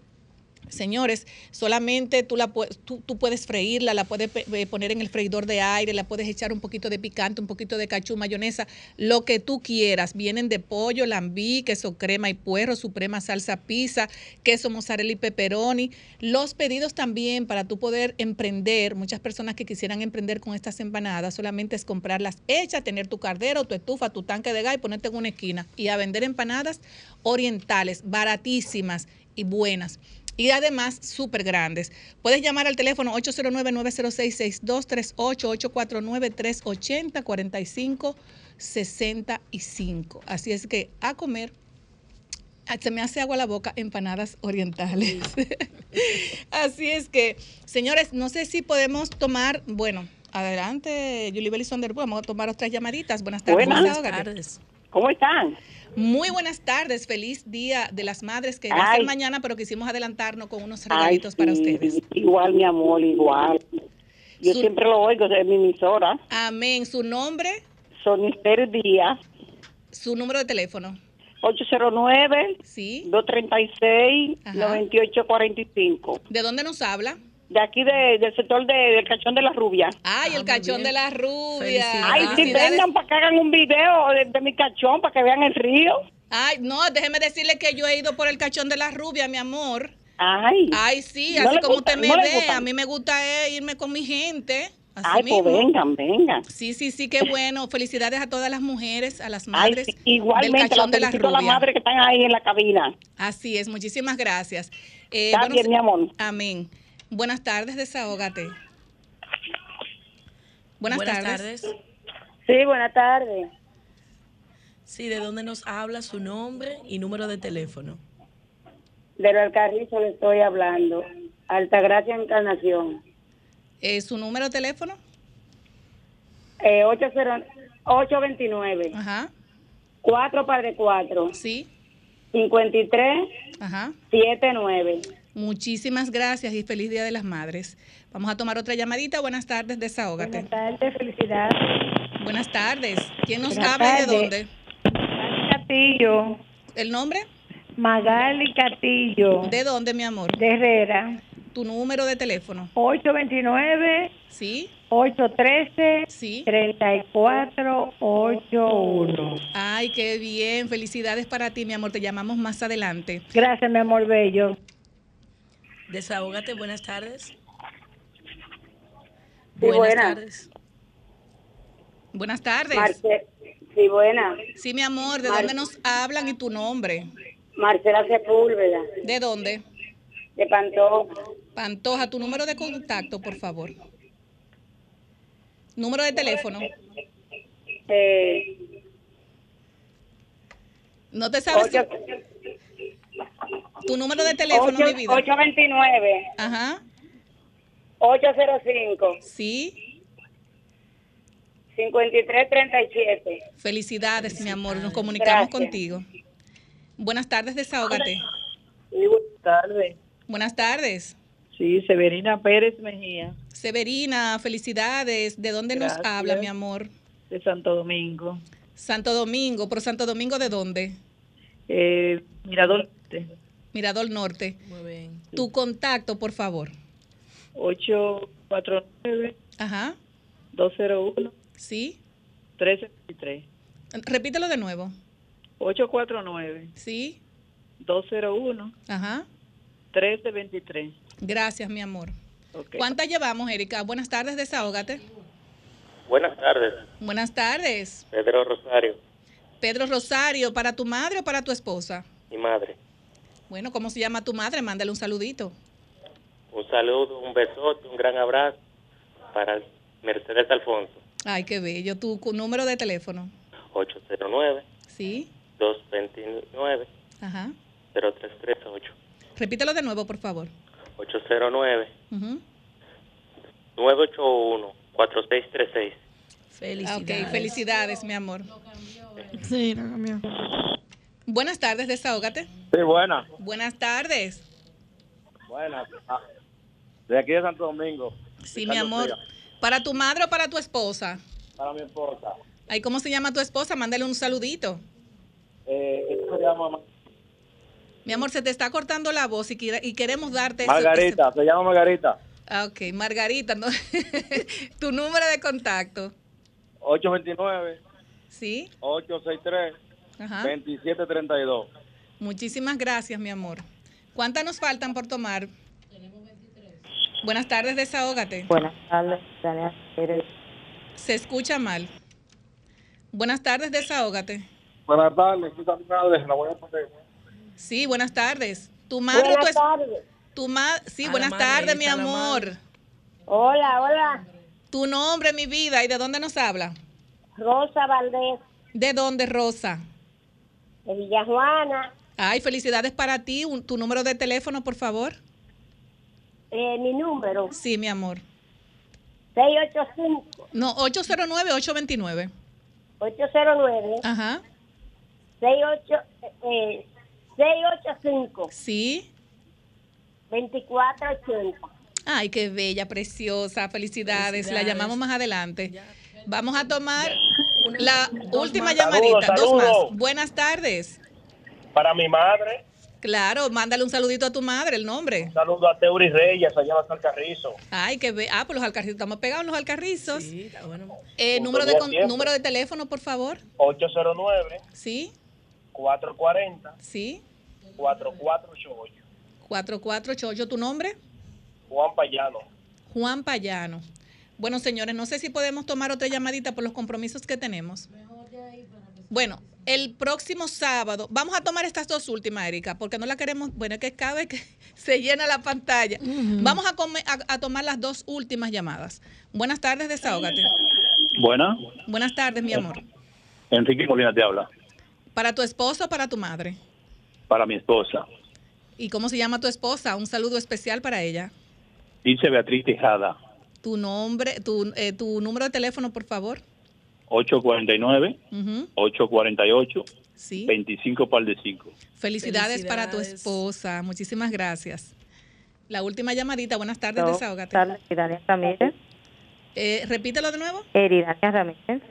Señores, solamente tú, la, tú, tú puedes freírla, la puedes eh, poner en el freidor de aire, la puedes echar un poquito de picante, un poquito de cachú, mayonesa, lo que tú quieras. Vienen de pollo, lambí, queso crema y puerro, suprema salsa pizza, queso mozzarella y pepperoni. Los pedidos también para tú poder emprender, muchas personas que quisieran emprender con estas empanadas, solamente es comprarlas hechas, tener tu cardero, tu estufa, tu tanque de gas y ponerte en una esquina y a vender empanadas orientales, baratísimas y buenas. Y además súper grandes. Puedes llamar al teléfono 809-906-6238, 849-380-4565. Así es que a comer. Ah, Se me hace agua la boca empanadas orientales. Así es que, señores, no sé si podemos tomar, bueno, adelante, Julie Sonderpool, vamos a tomar otras llamaditas. Buenas tardes.
Buenas tardes. ¿Cómo están?
Muy buenas tardes, feliz Día de las Madres, que va a ser mañana, pero quisimos adelantarnos con unos
Ay,
regalitos para ustedes.
Igual, mi amor, igual. Yo
Su-
siempre lo oigo de mi emisora.
Amén. ¿Su nombre?
Sonister Díaz,
¿Su número de teléfono?
809
Sí.
236
Ajá.
9845.
¿De dónde nos habla?
De aquí de- del sector de, del Cachón de la Rubia.
Ay, el cachón de la rubia.
Ay, si vengan para que hagan un video de, de mi cachón para que vean el río.
Ay, no, déjeme decirle que yo he ido por el cachón de la rubia, mi amor.
Ay.
Ay, sí,
¿No
así como
gusta?
usted me
¿No
ve,
gusta?
a mí me gusta eh, irme con mi gente. Así
Ay, pues vengan, vengan.
Sí, sí, sí, qué bueno. Felicidades a todas las mujeres, a las
Ay,
madres
sí,
del
igualmente, la
de la
felicito a
rubia.
las madres que están ahí en la cabina.
Así es, muchísimas gracias. Eh,
Está bien,
se-
mi amor.
Amén. Buenas tardes, desahógate. Buenas,
Buenas
tardes.
tardes.
Sí, buenas tardes.
Sí, ¿de dónde nos habla su nombre y número de teléfono?
De los Carrizo le estoy hablando. Altagracia Encarnación.
Eh, ¿Su número de teléfono?
Eh, 80 829.
Ajá.
4 padre 4.
Sí.
53
Ajá.
79.
Muchísimas gracias y feliz Día de las Madres. Vamos a tomar otra llamadita. Buenas tardes, desahógate.
Buenas tardes, felicidades.
Buenas tardes. ¿Quién nos
Buenas
habla y de dónde?
Castillo.
¿El nombre?
Magali Castillo.
¿De dónde, mi amor?
De Herrera.
¿Tu número de teléfono?
829
Sí.
813
Sí.
3481.
Ay, qué bien. Felicidades para ti, mi amor. Te llamamos más adelante.
Gracias, mi amor bello.
Desahógate, buenas tardes.
Sí,
Buenas
buena.
tardes. Buenas tardes.
Marce- sí, buena.
Sí, mi amor, ¿de
Mar-
dónde nos hablan y tu nombre?
Marcela Sepúlveda,
¿De dónde?
de Pantó.
Pantoja, tu número de contacto, por favor. Número de teléfono.
Eh,
No te sabes.
ocho-
Tu número de teléfono,
ocho-
mi vida.
829
Ajá.
805
Sí.
5337.
Felicidades, mi amor. Nos comunicamos
Gracias.
contigo. Buenas tardes, desahógate.
Sí, buenas tardes.
Buenas tardes.
Sí, Severina Pérez Mejía,
Severina, felicidades. ¿De dónde nos habla, mi amor?
de Santo Domingo.
Santo Domingo. ¿Por Santo Domingo de dónde?
Eh, Mirador
Mirador Norte.
Muy bien.
Tu contacto, por favor.
849
Ajá.
201
Sí.
1323.
Repítelo de nuevo.
849
Sí.
201
Ajá.
1323.
Gracias, mi amor. ¿Cuántas llevamos, Erika? Buenas tardes, desahógate.
Buenas tardes,
Buenas tardes.
Pedro Rosario,
Pedro Rosario, ¿para tu madre o para tu esposa?
mi madre.
Bueno, ¿cómo se llama tu madre? Mándale un saludito.
Un saludo, un besote, un gran abrazo para Mercedes Alfonso,
Ay, qué bello. Tu número de teléfono.
809
Sí.
229
Ajá.
0338
Repítelo de nuevo, por favor.
809
Ujú.
981 4636
Ah, Ok, felicidades, mi amor.
Sí, lo cambió.
Buenas tardes, desahógate.
Sí, buena.
Buenas tardes.
Buena. Ah, de aquí de Santo Domingo.
Sí, mi amor.
Fría,
¿Para tu madre o para tu esposa?
Para mi esposa.
Ay, ¿cómo se llama tu esposa? Mándale un saludito.
Eh, se llama Ma-
Mi amor, se te está cortando la voz y, y queremos darte eso-
Margarita. Se llama Margarita.
Ah, ok, Margarita, ¿no? tu número de contacto.
829
¿Sí?
863
Ajá.
2732.
Muchísimas gracias, mi amor. ¿Cuántas nos faltan por tomar? Buenas tardes, desahógate.
Buenas tardes, Pérez.
Se escucha mal. Buenas tardes, desahógate.
Buenas tardes. Está mi madre. La voy a poner.
Sí, buenas tardes. Tu madre,
Buenas
tu es-
tardes.
Tu ma sí,
A
buenas tardes, mi amor.
Hola, hola.
Tu nombre, mi vida, ¿y de dónde nos habla?
Rosa Valdés,
¿De dónde, Rosa?
De Villajuana.
Ay, felicidades para ti. Un- tu número de teléfono, por favor.
Eh, mi número,
Sí, mi amor.
685
No, 809-829.
809
Ajá.
68, eh, 685
Sí.
2480.
Ay, qué bella, preciosa. Felicidades. La llamamos más adelante. Vamos a tomar la última llamadita. Dos más. Buenas tardes.
Para mi madre.
Claro, mándale un saludito a tu madre, el nombre.
Un saludo a Teuri Reyes, allá en Alcarrizo.
Ay, que be Ah, pues los alcarrizos. Estamos pegados en los alcarrizos.
Sí, está bueno.
Eh, número, de con- número de teléfono, por favor.
809
Sí,
440
sí.
4488.
4488. ¿Tu nombre?
Juan Payano.
Juan Payano. Bueno, señores, no sé si podemos tomar otra llamadita por los compromisos que tenemos. Bueno, el próximo sábado, vamos a tomar estas dos últimas, Erika, porque no la queremos, bueno, es que cabe que se llena la pantalla. Vamos a, come- a- a tomar las dos últimas llamadas. Buenas tardes, desahógate.
Buena.
Buenas tardes, mi amor.
Enrique Molina te habla.
¿Para tu esposo o para tu madre?
Para mi esposa.
¿Y cómo se llama tu esposa? Un saludo especial para ella.
Dice Beatriz Tejada.
Tu nombre, tu, eh, tu número de teléfono, por favor.
849
Ujú.
848
Sí.
25 par de 5.
Felicidades, para tu
Felicidades.
esposa. Muchísimas gracias. La última llamadita. Buenas tardes,
Buenas
desahógate.
Ramírez.
Eh, repítelo de nuevo.
Eridania Ramírez.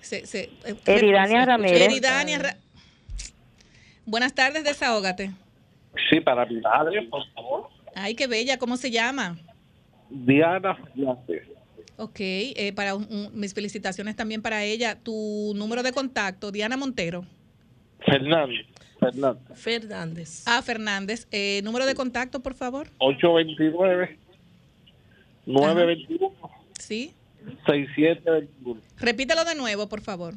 Se- se- eh,
Eridania
se-
Ramírez.
Eridania Ra- Buenas tardes, desahógate.
Sí, para mi madre, por favor.
Ay, qué bella. ¿Cómo se llama?
Diana Fernández.
Ok, eh, para un- un- mis felicitaciones también para ella. Tu número de contacto, Diana Montero.
Fernández. Fernández.
Fernández.
Ah, Fernández. Eh, número de contacto, por favor.
829 921
Sí.
6721.
Repítelo de nuevo, por favor.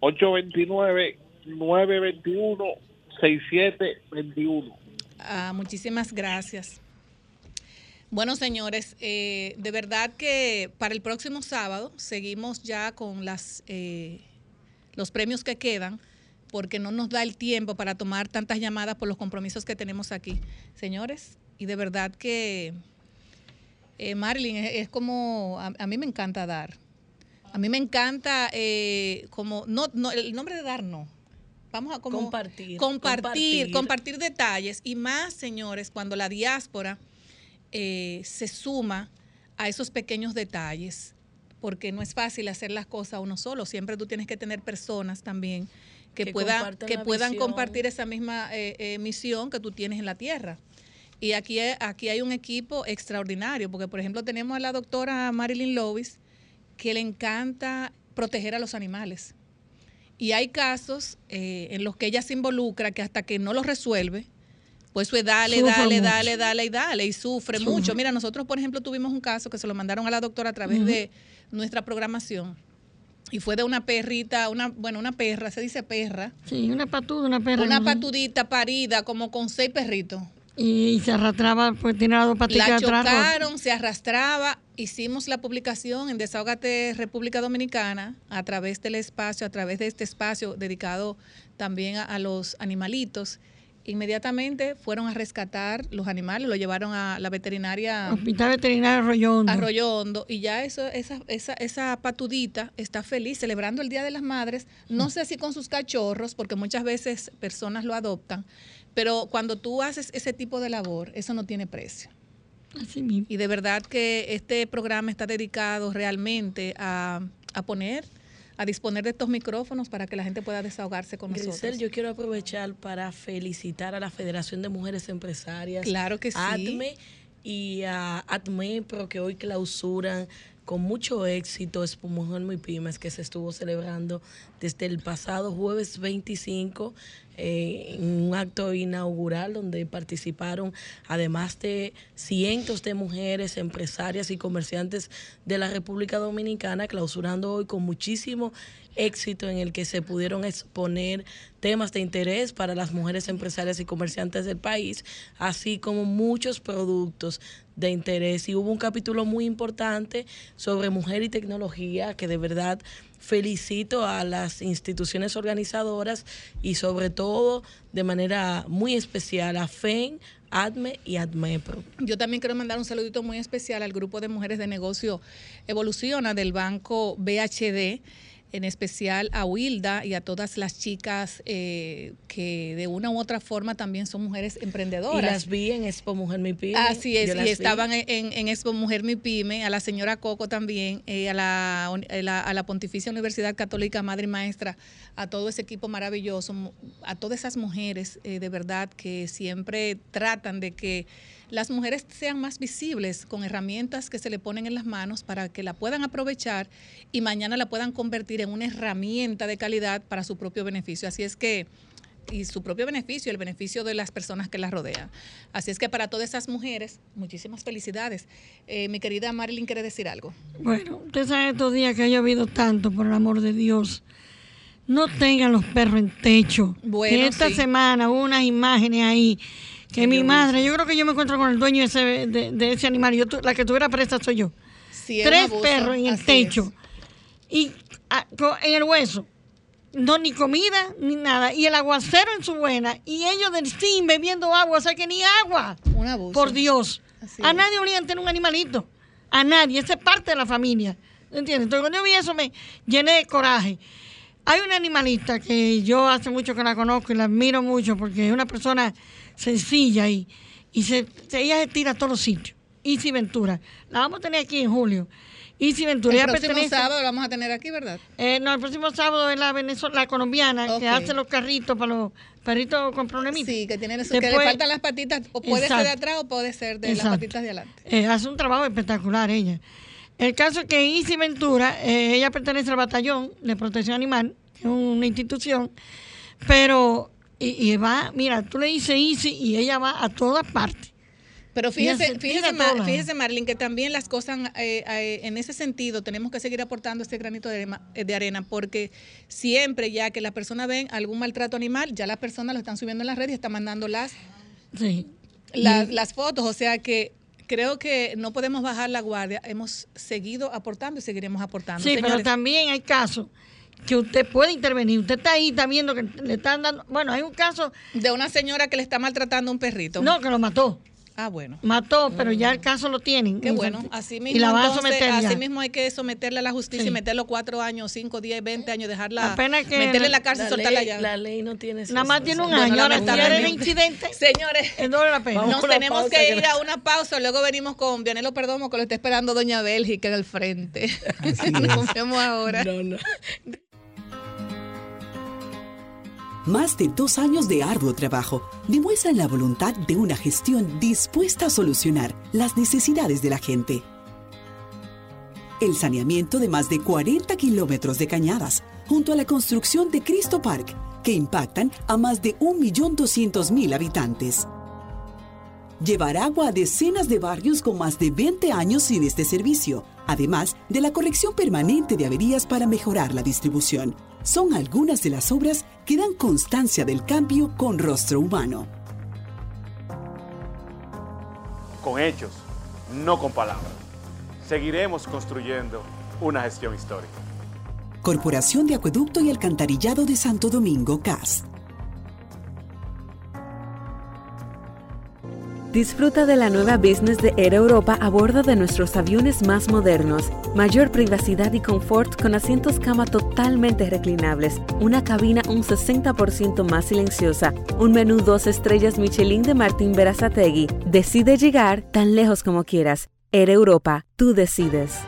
829 921 6721.
Ah, muchísimas gracias. Bueno, señores, eh, de verdad que para el próximo sábado seguimos ya con las eh, los premios que quedan, porque no nos da el tiempo para tomar tantas llamadas por los compromisos que tenemos aquí. Señores, y de verdad que eh, Marilyn es, es como, a, a mí me encanta dar. A mí me encanta eh, como, no, no, el nombre de dar no. Vamos a como
Compartir,
compartir,
compartir.
compartir detalles y más, señores, cuando la diáspora eh, se suma a esos pequeños detalles, porque no es fácil hacer las cosas uno solo. Siempre tú tienes que tener personas también que,
Que
puedan, que puedan
visión.
compartir esa misma eh, eh, misión que tú tienes en la tierra. Y aquí, hay- aquí hay un equipo extraordinario, porque por ejemplo tenemos a la doctora Marilyn Lovis, que le encanta proteger a los animales. Y hay casos eh, en los que ella se involucra que hasta que no los resuelve, pues eso es dale,
Sufre
dale,
mucho.
dale, dale y dale, y sufre, mucho. Mira, nosotros, por ejemplo, tuvimos un caso que se lo mandaron a la doctora a través de nuestra programación. Y fue de una perrita, una, bueno, una perra, se dice perra.
Sí, una patuda, una perra.
Una
¿no?
patudita parida, como con seis perritos.
Y se arrastraba, pues tiene las dos patitas
La chocaron, se arrastraba. Hicimos la publicación en Desahogate República Dominicana a través del espacio, a través de este espacio dedicado también a, a los animalitos. Inmediatamente fueron a rescatar los animales, lo llevaron a la veterinaria
Hospital Veterinario Arroyo Hondo.
Arroyo Hondo y ya eso, esa, esa, esa patudita está feliz celebrando el Día de las Madres, no sé si con sus cachorros, porque muchas veces personas lo adoptan, pero cuando tú haces ese tipo de labor, eso no tiene precio.
Así mismo.
Y de verdad que este programa está dedicado realmente a, a poner, a disponer de estos micrófonos para que la gente pueda desahogarse con
Grisel,
nosotros.
yo quiero aprovechar para felicitar a la Federación de Mujeres Empresarias.
Claro que sí.
ATME y a ATMEPRO que hoy clausuran con mucho éxito Expo Mujer Muy Pymes que se estuvo celebrando desde el pasado jueves 25 eh, en un acto inaugural donde participaron además de cientos de mujeres empresarias y comerciantes de la República Dominicana clausurando hoy con muchísimo éxito en el que se pudieron exponer temas de interés para las mujeres empresarias y comerciantes del país, así como muchos productos de interés. Y hubo un capítulo muy importante sobre mujer y tecnología que de verdad felicito a las instituciones organizadoras y sobre todo de manera muy especial a FEN, ADME y ADMEPRO.
Yo también quiero mandar un saludito muy especial al grupo de mujeres de negocio Evoluciona del banco BHD, en especial a Wilda y a todas las chicas eh, que de una u otra forma también son mujeres
Y
emprendedoras.
las vi en Expo Mujer Mi Pyme.
Así es, y estaban en, en, Expo Mujer Mi Pyme, a la señora Coco también, eh, a, la, a la- a la Pontificia Universidad Católica Madre y Maestra, a todo ese equipo maravilloso, a todas esas mujeres eh, de verdad que siempre tratan de que las mujeres sean más visibles con herramientas que se le ponen en las manos para que la puedan aprovechar y mañana la puedan convertir en una herramienta de calidad para su propio beneficio. Así es que y su propio beneficio, el beneficio de las personas que las rodean. Así es que para todas esas mujeres, muchísimas felicidades. Eh, mi querida Marilyn quiere decir algo.
Bueno, usted sabe estos días que ha llovido tanto, por el amor de Dios. No tengan los perros en techo.
Bueno,
esta
sí.
semana hubo unas imágenes ahí que mi madre, yo creo que yo me encuentro con el dueño de ese, de, de ese animal. Yo, la que tuviera presa soy yo.
Sí,
Tres
abuso,
perros en el techo. Y ah, co- en el hueso. No, ni comida, ni nada. Y el aguacero en su buena. Y ellos del sin bebiendo agua. O sea que ni agua.
Un abuso.
Por Dios.
Así
a
es.
nadie obligan a tener un animalito. A nadie. Esa es parte de la familia. ¿Entiendes? Entonces cuando yo vi eso me llené de coraje. Hay una animalista que yo hace mucho que la conozco y la admiro mucho porque es una persona sencilla y, y se, ella se tira a todos los sitios. Isi Ventura. La vamos a tener aquí en julio. Isi Ventura.
El próximo
pertenece-
sábado lo vamos a tener aquí, ¿verdad?
eh, no, el próximo sábado es la venezolana, la colombiana, que hace los carritos para los perritos con problemitas.
Sí, que tienen eso, que le faltan las patitas, o puede ser de atrás o puede ser de
Exacto.
las patitas de adelante.
Eh, hace un trabajo espectacular ella. El caso es que Isi Ventura, eh, ella pertenece al batallón de protección animal, que es una institución, Pero, y, y va, mira, tú le dices Easy y ella va a todas partes.
Pero fíjese, fíjese, Mar- fíjese, Marlene, que también las cosas eh, eh, en ese sentido tenemos que seguir aportando este granito de arena, de arena, porque siempre ya que las personas ven algún maltrato animal, ya las personas lo están subiendo en las redes y están mandando las,
Sí.
las, las fotos. O sea que creo que no podemos bajar la guardia. Hemos seguido aportando y seguiremos aportando.
Sí, pero también hay casos que usted puede intervenir. Usted está ahí, está viendo que le están dando. Bueno, hay un caso.
De una señora que le está maltratando a un perrito.
No, que lo mató.
Ah, bueno.
Mató, pero ya el caso lo tienen.
Qué bueno, así mismo,
y la van a
entonces,
someter
así mismo hay que someterla a la justicia
Sí.
y meterlo cuatro años, cinco, diez, veinte años, dejarla,
Apenas que
meterle
la-
en la cárcel y
la
soltarla ya.
la ley no tiene
Nada más tiene un año. Ahora, de
lamentablemente.
incidente,
Señores,
es doble la pena.
nos tenemos que ir a una pausa, luego venimos con Vianelo Perdomo, que lo está esperando Doña Bélgica en el frente. Nos vemos ahora.
No, no.
Más de dos años de arduo trabajo demuestran la voluntad de una gestión dispuesta a solucionar las necesidades de la gente. El saneamiento de más de 40 kilómetros de cañadas, junto a la construcción de Cristo Park, que impactan a más de 1.200.000 habitantes. Llevar agua a decenas de barrios con más de 20 años sin este servicio, además de la corrección permanente de averías para mejorar la distribución. Son algunas de las obras que dan constancia del cambio con rostro humano.
con hechos, no con palabras. Seguiremos construyendo una gestión histórica.
Corporación de Acueducto y Alcantarillado de Santo Domingo, CAS.
Disfruta de la nueva business de Air Europa a bordo de nuestros aviones más modernos. Mayor privacidad y confort con asientos cama totalmente reclinables, una cabina un 60% más silenciosa, un menú dos estrellas Michelin de Martín Berazategui. Decide llegar tan lejos como quieras. Air Europa, tú decides.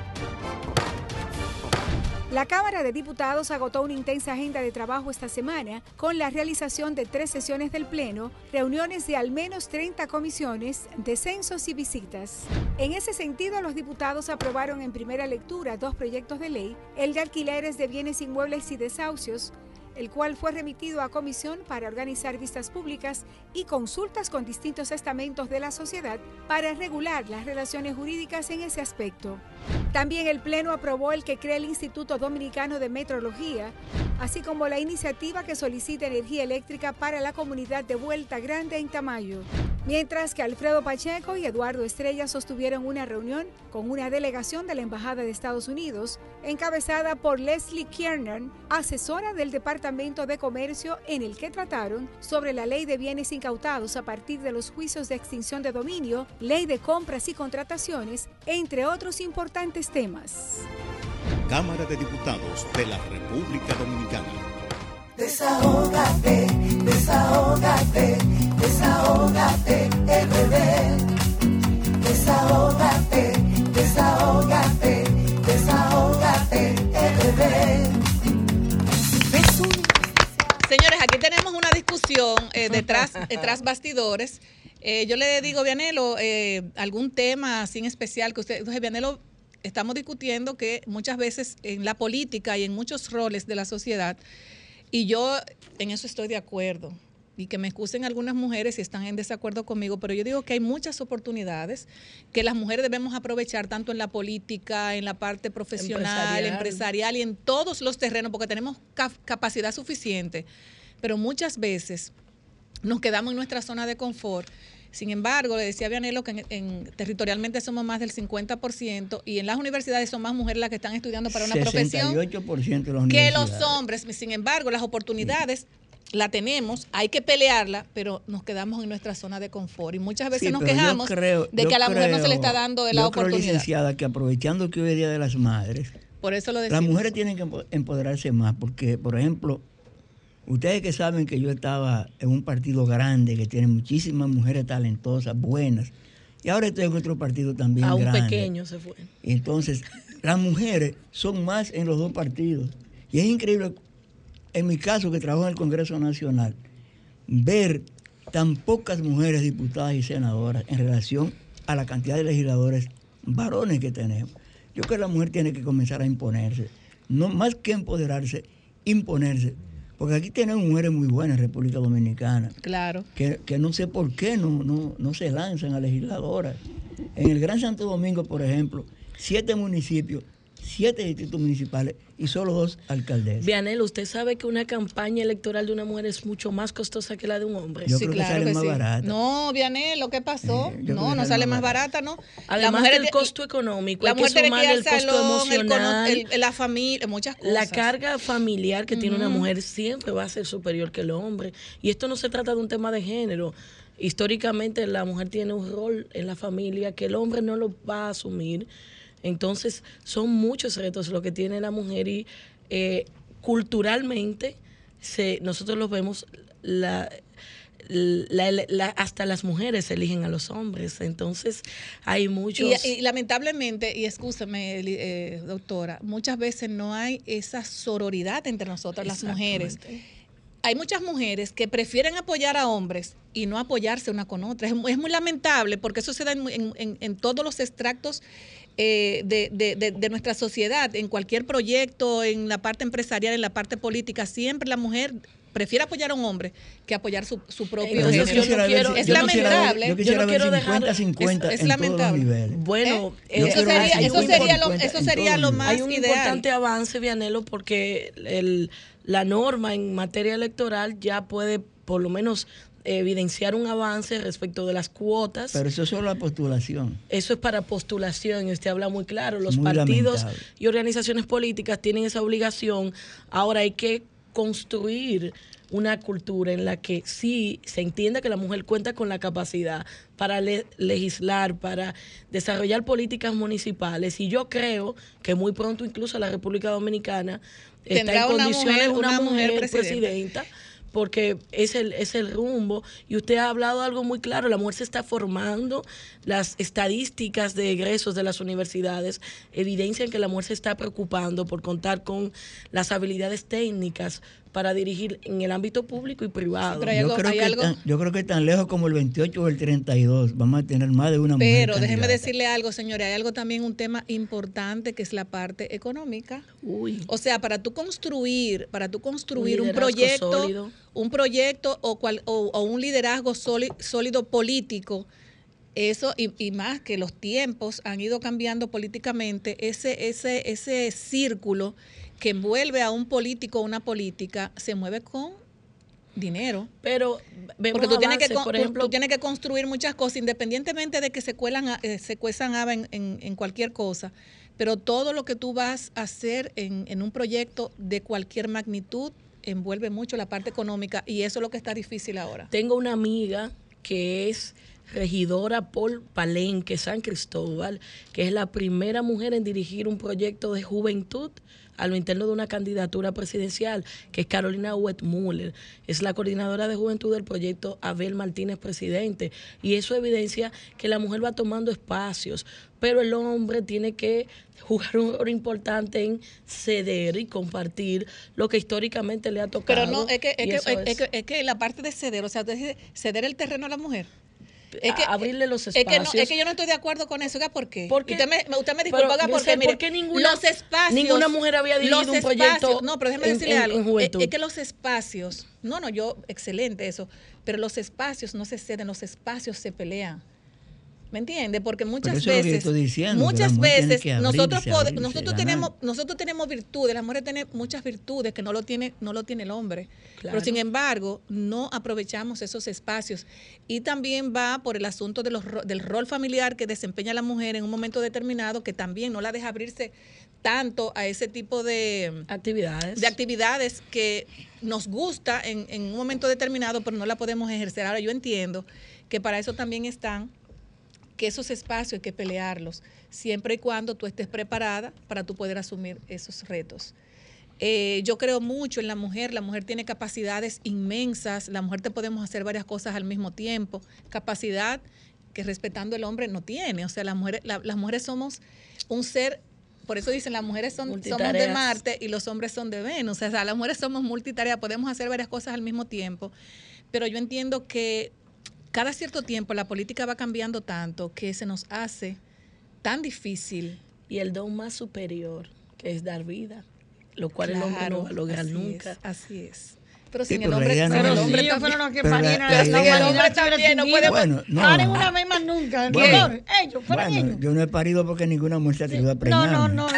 La Cámara de Diputados agotó una intensa agenda de trabajo esta semana con la realización de tres sesiones del Pleno, reuniones de al menos 30 comisiones, descensos y visitas. En ese sentido, los diputados aprobaron en primera lectura dos proyectos de ley, el de alquileres de bienes inmuebles y desahucios, el cual fue remitido a comisión para organizar vistas públicas y consultas con distintos estamentos de la sociedad para regular las relaciones jurídicas en ese aspecto. También el Pleno aprobó el que crea el Instituto Dominicano de Metrología, así como la iniciativa que solicita energía eléctrica para la comunidad de Vuelta Grande en Tamayo. Mientras que Alfredo Pacheco y Eduardo Estrella sostuvieron una reunión con una delegación de la Embajada de Estados Unidos, encabezada por Leslie Kiernan, asesora del Departamento de Comercio, en el que trataron sobre la ley de bienes incautados a partir de los juicios de extinción de dominio, ley de compras y contrataciones, entre otros importantes temas.
Cámara de Diputados de la República Dominicana.
Desahógate, desahógate, desahógate, RD. Desahógate, desahógate, desahógate, RD.
Señores, aquí tenemos una discusión eh, detrás, detrás bastidores. Eh, yo le digo, Vianelo, eh, algún tema así en especial que usted, entonces, Vianelo, estamos discutiendo que muchas veces en la política y en muchos roles de la sociedad, y yo en eso estoy de acuerdo, y que me excusen algunas mujeres si están en desacuerdo conmigo, pero yo digo que hay muchas oportunidades que las mujeres debemos aprovechar tanto en la política, en la parte profesional,
Empresarial.
empresarial y en todos los terrenos, porque tenemos ca- capacidad suficiente, pero muchas veces nos quedamos en nuestra zona de confort. Sin embargo, le decía a Vianelo que en, en- territorialmente somos más del 50% y en las universidades son más mujeres las que están estudiando para una profesión
68% de los
que los hombres. Sin embargo, las oportunidades la tenemos, hay que pelearla, pero nos quedamos en nuestra zona de confort. Y muchas veces
Sí,
nos quejamos
creo-
de que a la mujer no se le
creo-
está dando la
yo creo,
oportunidad.
licenciada, que aprovechando que hoy es Día de las Madres,
Por eso lo
las mujeres tienen que empo- empoderarse más, porque, por ejemplo, ustedes que saben que yo estaba en un partido grande que tiene muchísimas mujeres talentosas, buenas, y ahora estoy en otro partido también
A un
grande.
pequeño se fue.
Y entonces, las mujeres son más en los dos partidos. Y es increíble, en mi caso, que trabajo en el Congreso Nacional, ver tan pocas mujeres diputadas y senadoras en relación a la cantidad de legisladores varones que tenemos. Yo creo que la mujer tiene que comenzar a imponerse. No más que empoderarse, imponerse. Porque aquí tenemos mujeres muy buenas en República Dominicana,
Claro.
que, que no sé por qué no, no, no se lanzan a legisladoras. En el Gran Santo Domingo, por ejemplo, siete municipios, siete distritos municipales y solo dos alcaldesas.
Vianel, usted sabe que una campaña electoral de una mujer es mucho más costosa que la de un hombre.
Yo creo que sale más barata.
No, Vianel, ¿lo que pasó?
creo
no,
que
no
sale más
barata, ¿no?
Además
mujer
del costo económico,
la
hay que el costo
salón,
emocional.
el- la familia, muchas cosas.
La carga familiar que tiene una mujer siempre va a ser superior que el hombre. Y esto no se trata de un tema de género. Históricamente la mujer tiene un rol en la familia que el hombre no lo va a asumir. Entonces son muchos retos lo que tiene la mujer y eh, culturalmente se, nosotros los vemos, la, la- la- hasta las mujeres eligen a los hombres. Entonces hay muchos...
Y, y lamentablemente, y escúchame, eh, doctora, muchas veces no hay esa sororidad entre nosotras, las mujeres. Hay muchas mujeres que prefieren apoyar a hombres y no apoyarse una con otra. Es, muy- es muy lamentable porque eso se da en- en todos los extractos eh, de, de- de- de nuestra sociedad, en cualquier proyecto, en la parte empresarial, en la parte política. Siempre la mujer prefiere apoyar a un hombre que apoyar su, su propio
yo ver si-
es
yo quisiera ver-
lamentable.
yo quisiera
no
ver
quiero dejar-
50-50
es, es
en todos los
lamentable.
Bueno, eh,
quiero ver
sería- eso
50
sería lo-
50
eso sería lo más
Hay un
ideal.
importante avance, Vianelo, porque el- la norma en materia electoral ya puede por lo menos evidenciar un avance respecto de las cuotas.
Pero eso es solo la postulación.
Eso es para postulación y usted habla muy claro. Los
Muy
partidos
lamentable.
y organizaciones políticas tienen esa obligación. Ahora hay que construir una cultura en la que sí se entienda que la mujer cuenta con la capacidad para le- legislar, para desarrollar políticas municipales. Y yo creo que muy pronto incluso la República Dominicana está
Tendrá
en
una
condiciones
mujer-
una,
una mujer
mujer
presidenta.
presidenta porque es el, es el rumbo. Y usted ha hablado algo muy claro, la mujer se está formando, las estadísticas de egresos de las universidades evidencian que la mujer se está preocupando por contar con las habilidades técnicas para dirigir en el ámbito público y privado.
yo, creo que tan, yo creo que tan lejos como el 28 o el 32 vamos a tener más de una mujer.
Pero déjeme
candidata.
decirle algo, señores, hay algo también, un tema importante que es la parte económica. O sea, para tú construir, para tú construir un, proyecto,
sólido.
un proyecto o, cual, o, o un liderazgo sóli- sólido político, eso y, y más que los tiempos han ido cambiando políticamente, ese, ese, ese círculo que envuelve a un político o una política se mueve con dinero.
Pero vemos
porque tú tienes, que,
por
tú-
ejemplo-
tú tienes que construir muchas cosas, independientemente de que se, cuelan, a- eh, se cuezan habas en, en- en cualquier cosa. Pero todo lo que tú vas a hacer en, en un proyecto de cualquier magnitud envuelve mucho la parte económica y eso es lo que está difícil ahora.
Tengo una amiga que es regidora por Palenque, San Cristóbal, que es la primera mujer en dirigir un proyecto de juventud a lo interno de una candidatura presidencial, que es Carolina Wetmuller. Es la coordinadora de juventud del proyecto Abel Martínez Presidente. Y eso evidencia que la mujer va tomando espacios, pero el hombre tiene que jugar un rol importante en ceder y compartir lo que históricamente le ha tocado.
Pero no, es que, es que, es,
es-
que, es que la parte de ceder, o sea, de ceder el terreno a la mujer. Es que,
abrirle los
es que, no,
espacios.
es que yo no estoy de acuerdo con eso. ¿por qué?
¿Por qué?
Usted me, usted me
Pero,
disculpa, oiga, porque mire,
¿por qué ninguna-
los espacios...
ninguna mujer había dirigido
los
un proyecto
espacios- No, pero déjeme
en-
decirle
en-
algo.
en
es que los espacios... No, no, yo... Excelente eso. Pero los espacios no se ceden, los espacios se pelean. ¿Me entiende? Porque muchas
eso es lo que yo
veces,
estoy diciendo,
muchas veces
que
nosotros
abrirse,
nosotros
ganar.
tenemos nosotros tenemos virtudes, la mujer tiene muchas virtudes que no lo tiene no lo tiene el hombre.
Claro.
Pero sin embargo, no aprovechamos esos espacios y también va por el asunto de los, ro- del rol familiar que desempeña la mujer en un momento determinado que también no la deja abrirse tanto a ese tipo de
actividades
de actividades que nos gusta en, en un momento determinado, pero no la podemos ejercer. Ahora yo entiendo que para eso también están que esos espacios hay que pelearlos, siempre y cuando tú estés preparada para tú poder asumir esos retos. Eh, yo creo mucho en la mujer, la mujer tiene capacidades inmensas, la mujer te podemos hacer varias cosas al mismo tiempo, capacidad que respetando el hombre no tiene, o sea, las mujeres, la- las mujeres somos un ser, por eso dicen las mujeres son, somos de. Marte y los hombres son de Venus, o sea, las mujeres somos multitarea, podemos hacer varias cosas al mismo tiempo, pero yo entiendo que cada cierto tiempo la política va cambiando tanto que se nos hace tan difícil.
Y el don más superior, que es dar vida, lo cual el hombre no va a lograr
así
nunca.
es, así es. Pero
Sí,
sin el hombre, sin
no
el hombre
los que
Pero la- la
la
idea-
humanidad
El hombre
estuviera
también no puede-.
Bueno, no.
Paren una más nunca. El
Bueno.
dolor, ellos, fueron
Bueno,
ellos.
yo no he parido porque ninguna mujer se atrevió a
No,
preñarme.
no, no,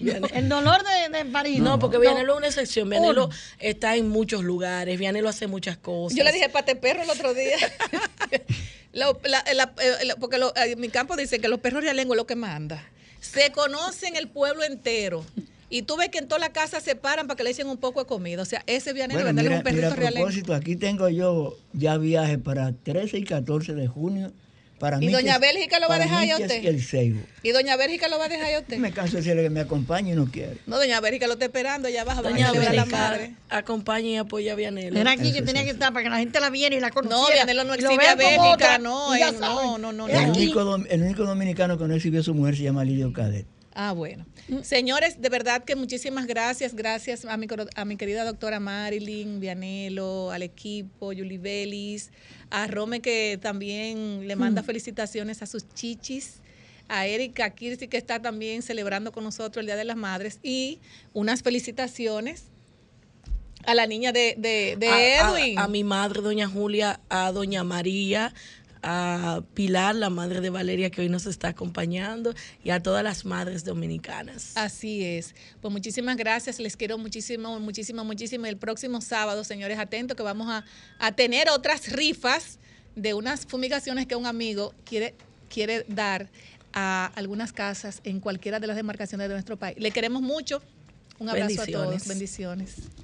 no. El dolor de, de.
No, porque Vianelo es una excepción. Vianelo está en muchos lugares. Vianelo hace muchas cosas.
Yo le dije pate perro el otro día. Lo- la- la- eh, la- porque lo- eh, mi campo dice que los perros realengos es lo que manda. Se conocen el pueblo entero. Y tú ves que en toda la casa se paran para que le echen un poco de comida. O sea, ese vianero
Bueno, mira,
un perrito
mira, a
realengo.
propósito, aquí tengo yo ya viajes para 13 y 14 de junio. Para
¿Y
mí
doña
que-
Bélgica lo va a dejar a usted?
y el Seibo.
Y doña Bélgica lo va a dejar a usted.
Me canso de decirle que me acompañe y no quiere.
No, doña Bélgica lo está esperando allá abajo.
Doña
Bélgica, la madre.
acompaña y apoya a Vianelo.
Era aquí que tenía que estar para que la gente la viera y la conociera.
No, Vianelo no exhibe a Bélgica,
otra,
no, eh, no, no,
El único, el único dominicano que no exhibió a su mujer se llama Lidio Cadet.
Ah, bueno. Señores, de verdad que muchísimas gracias. Gracias a mi, a mi querida doctora Marilyn, Vianelo, al equipo, Yuli Belis, a Rome que también le manda felicitaciones a sus chichis, a Erika Kirsi que está también celebrando con nosotros el Día de las Madres y unas felicitaciones a la niña de, de, de
a, a-
Edwin.
A, mi madre, doña Julia, a doña María, a Pilar, la madre de Valeria, que hoy nos está acompañando, y a todas las madres dominicanas.
Así es. Pues muchísimas gracias. Les quiero muchísimo, muchísimo, muchísimo. El próximo sábado, señores, atentos que vamos a, a tener otras rifas de unas fumigaciones que un amigo quiere, quiere dar a algunas casas en cualquiera de las demarcaciones de nuestro país. Le queremos mucho. Un abrazo a todos.
Bendiciones.
Bendiciones.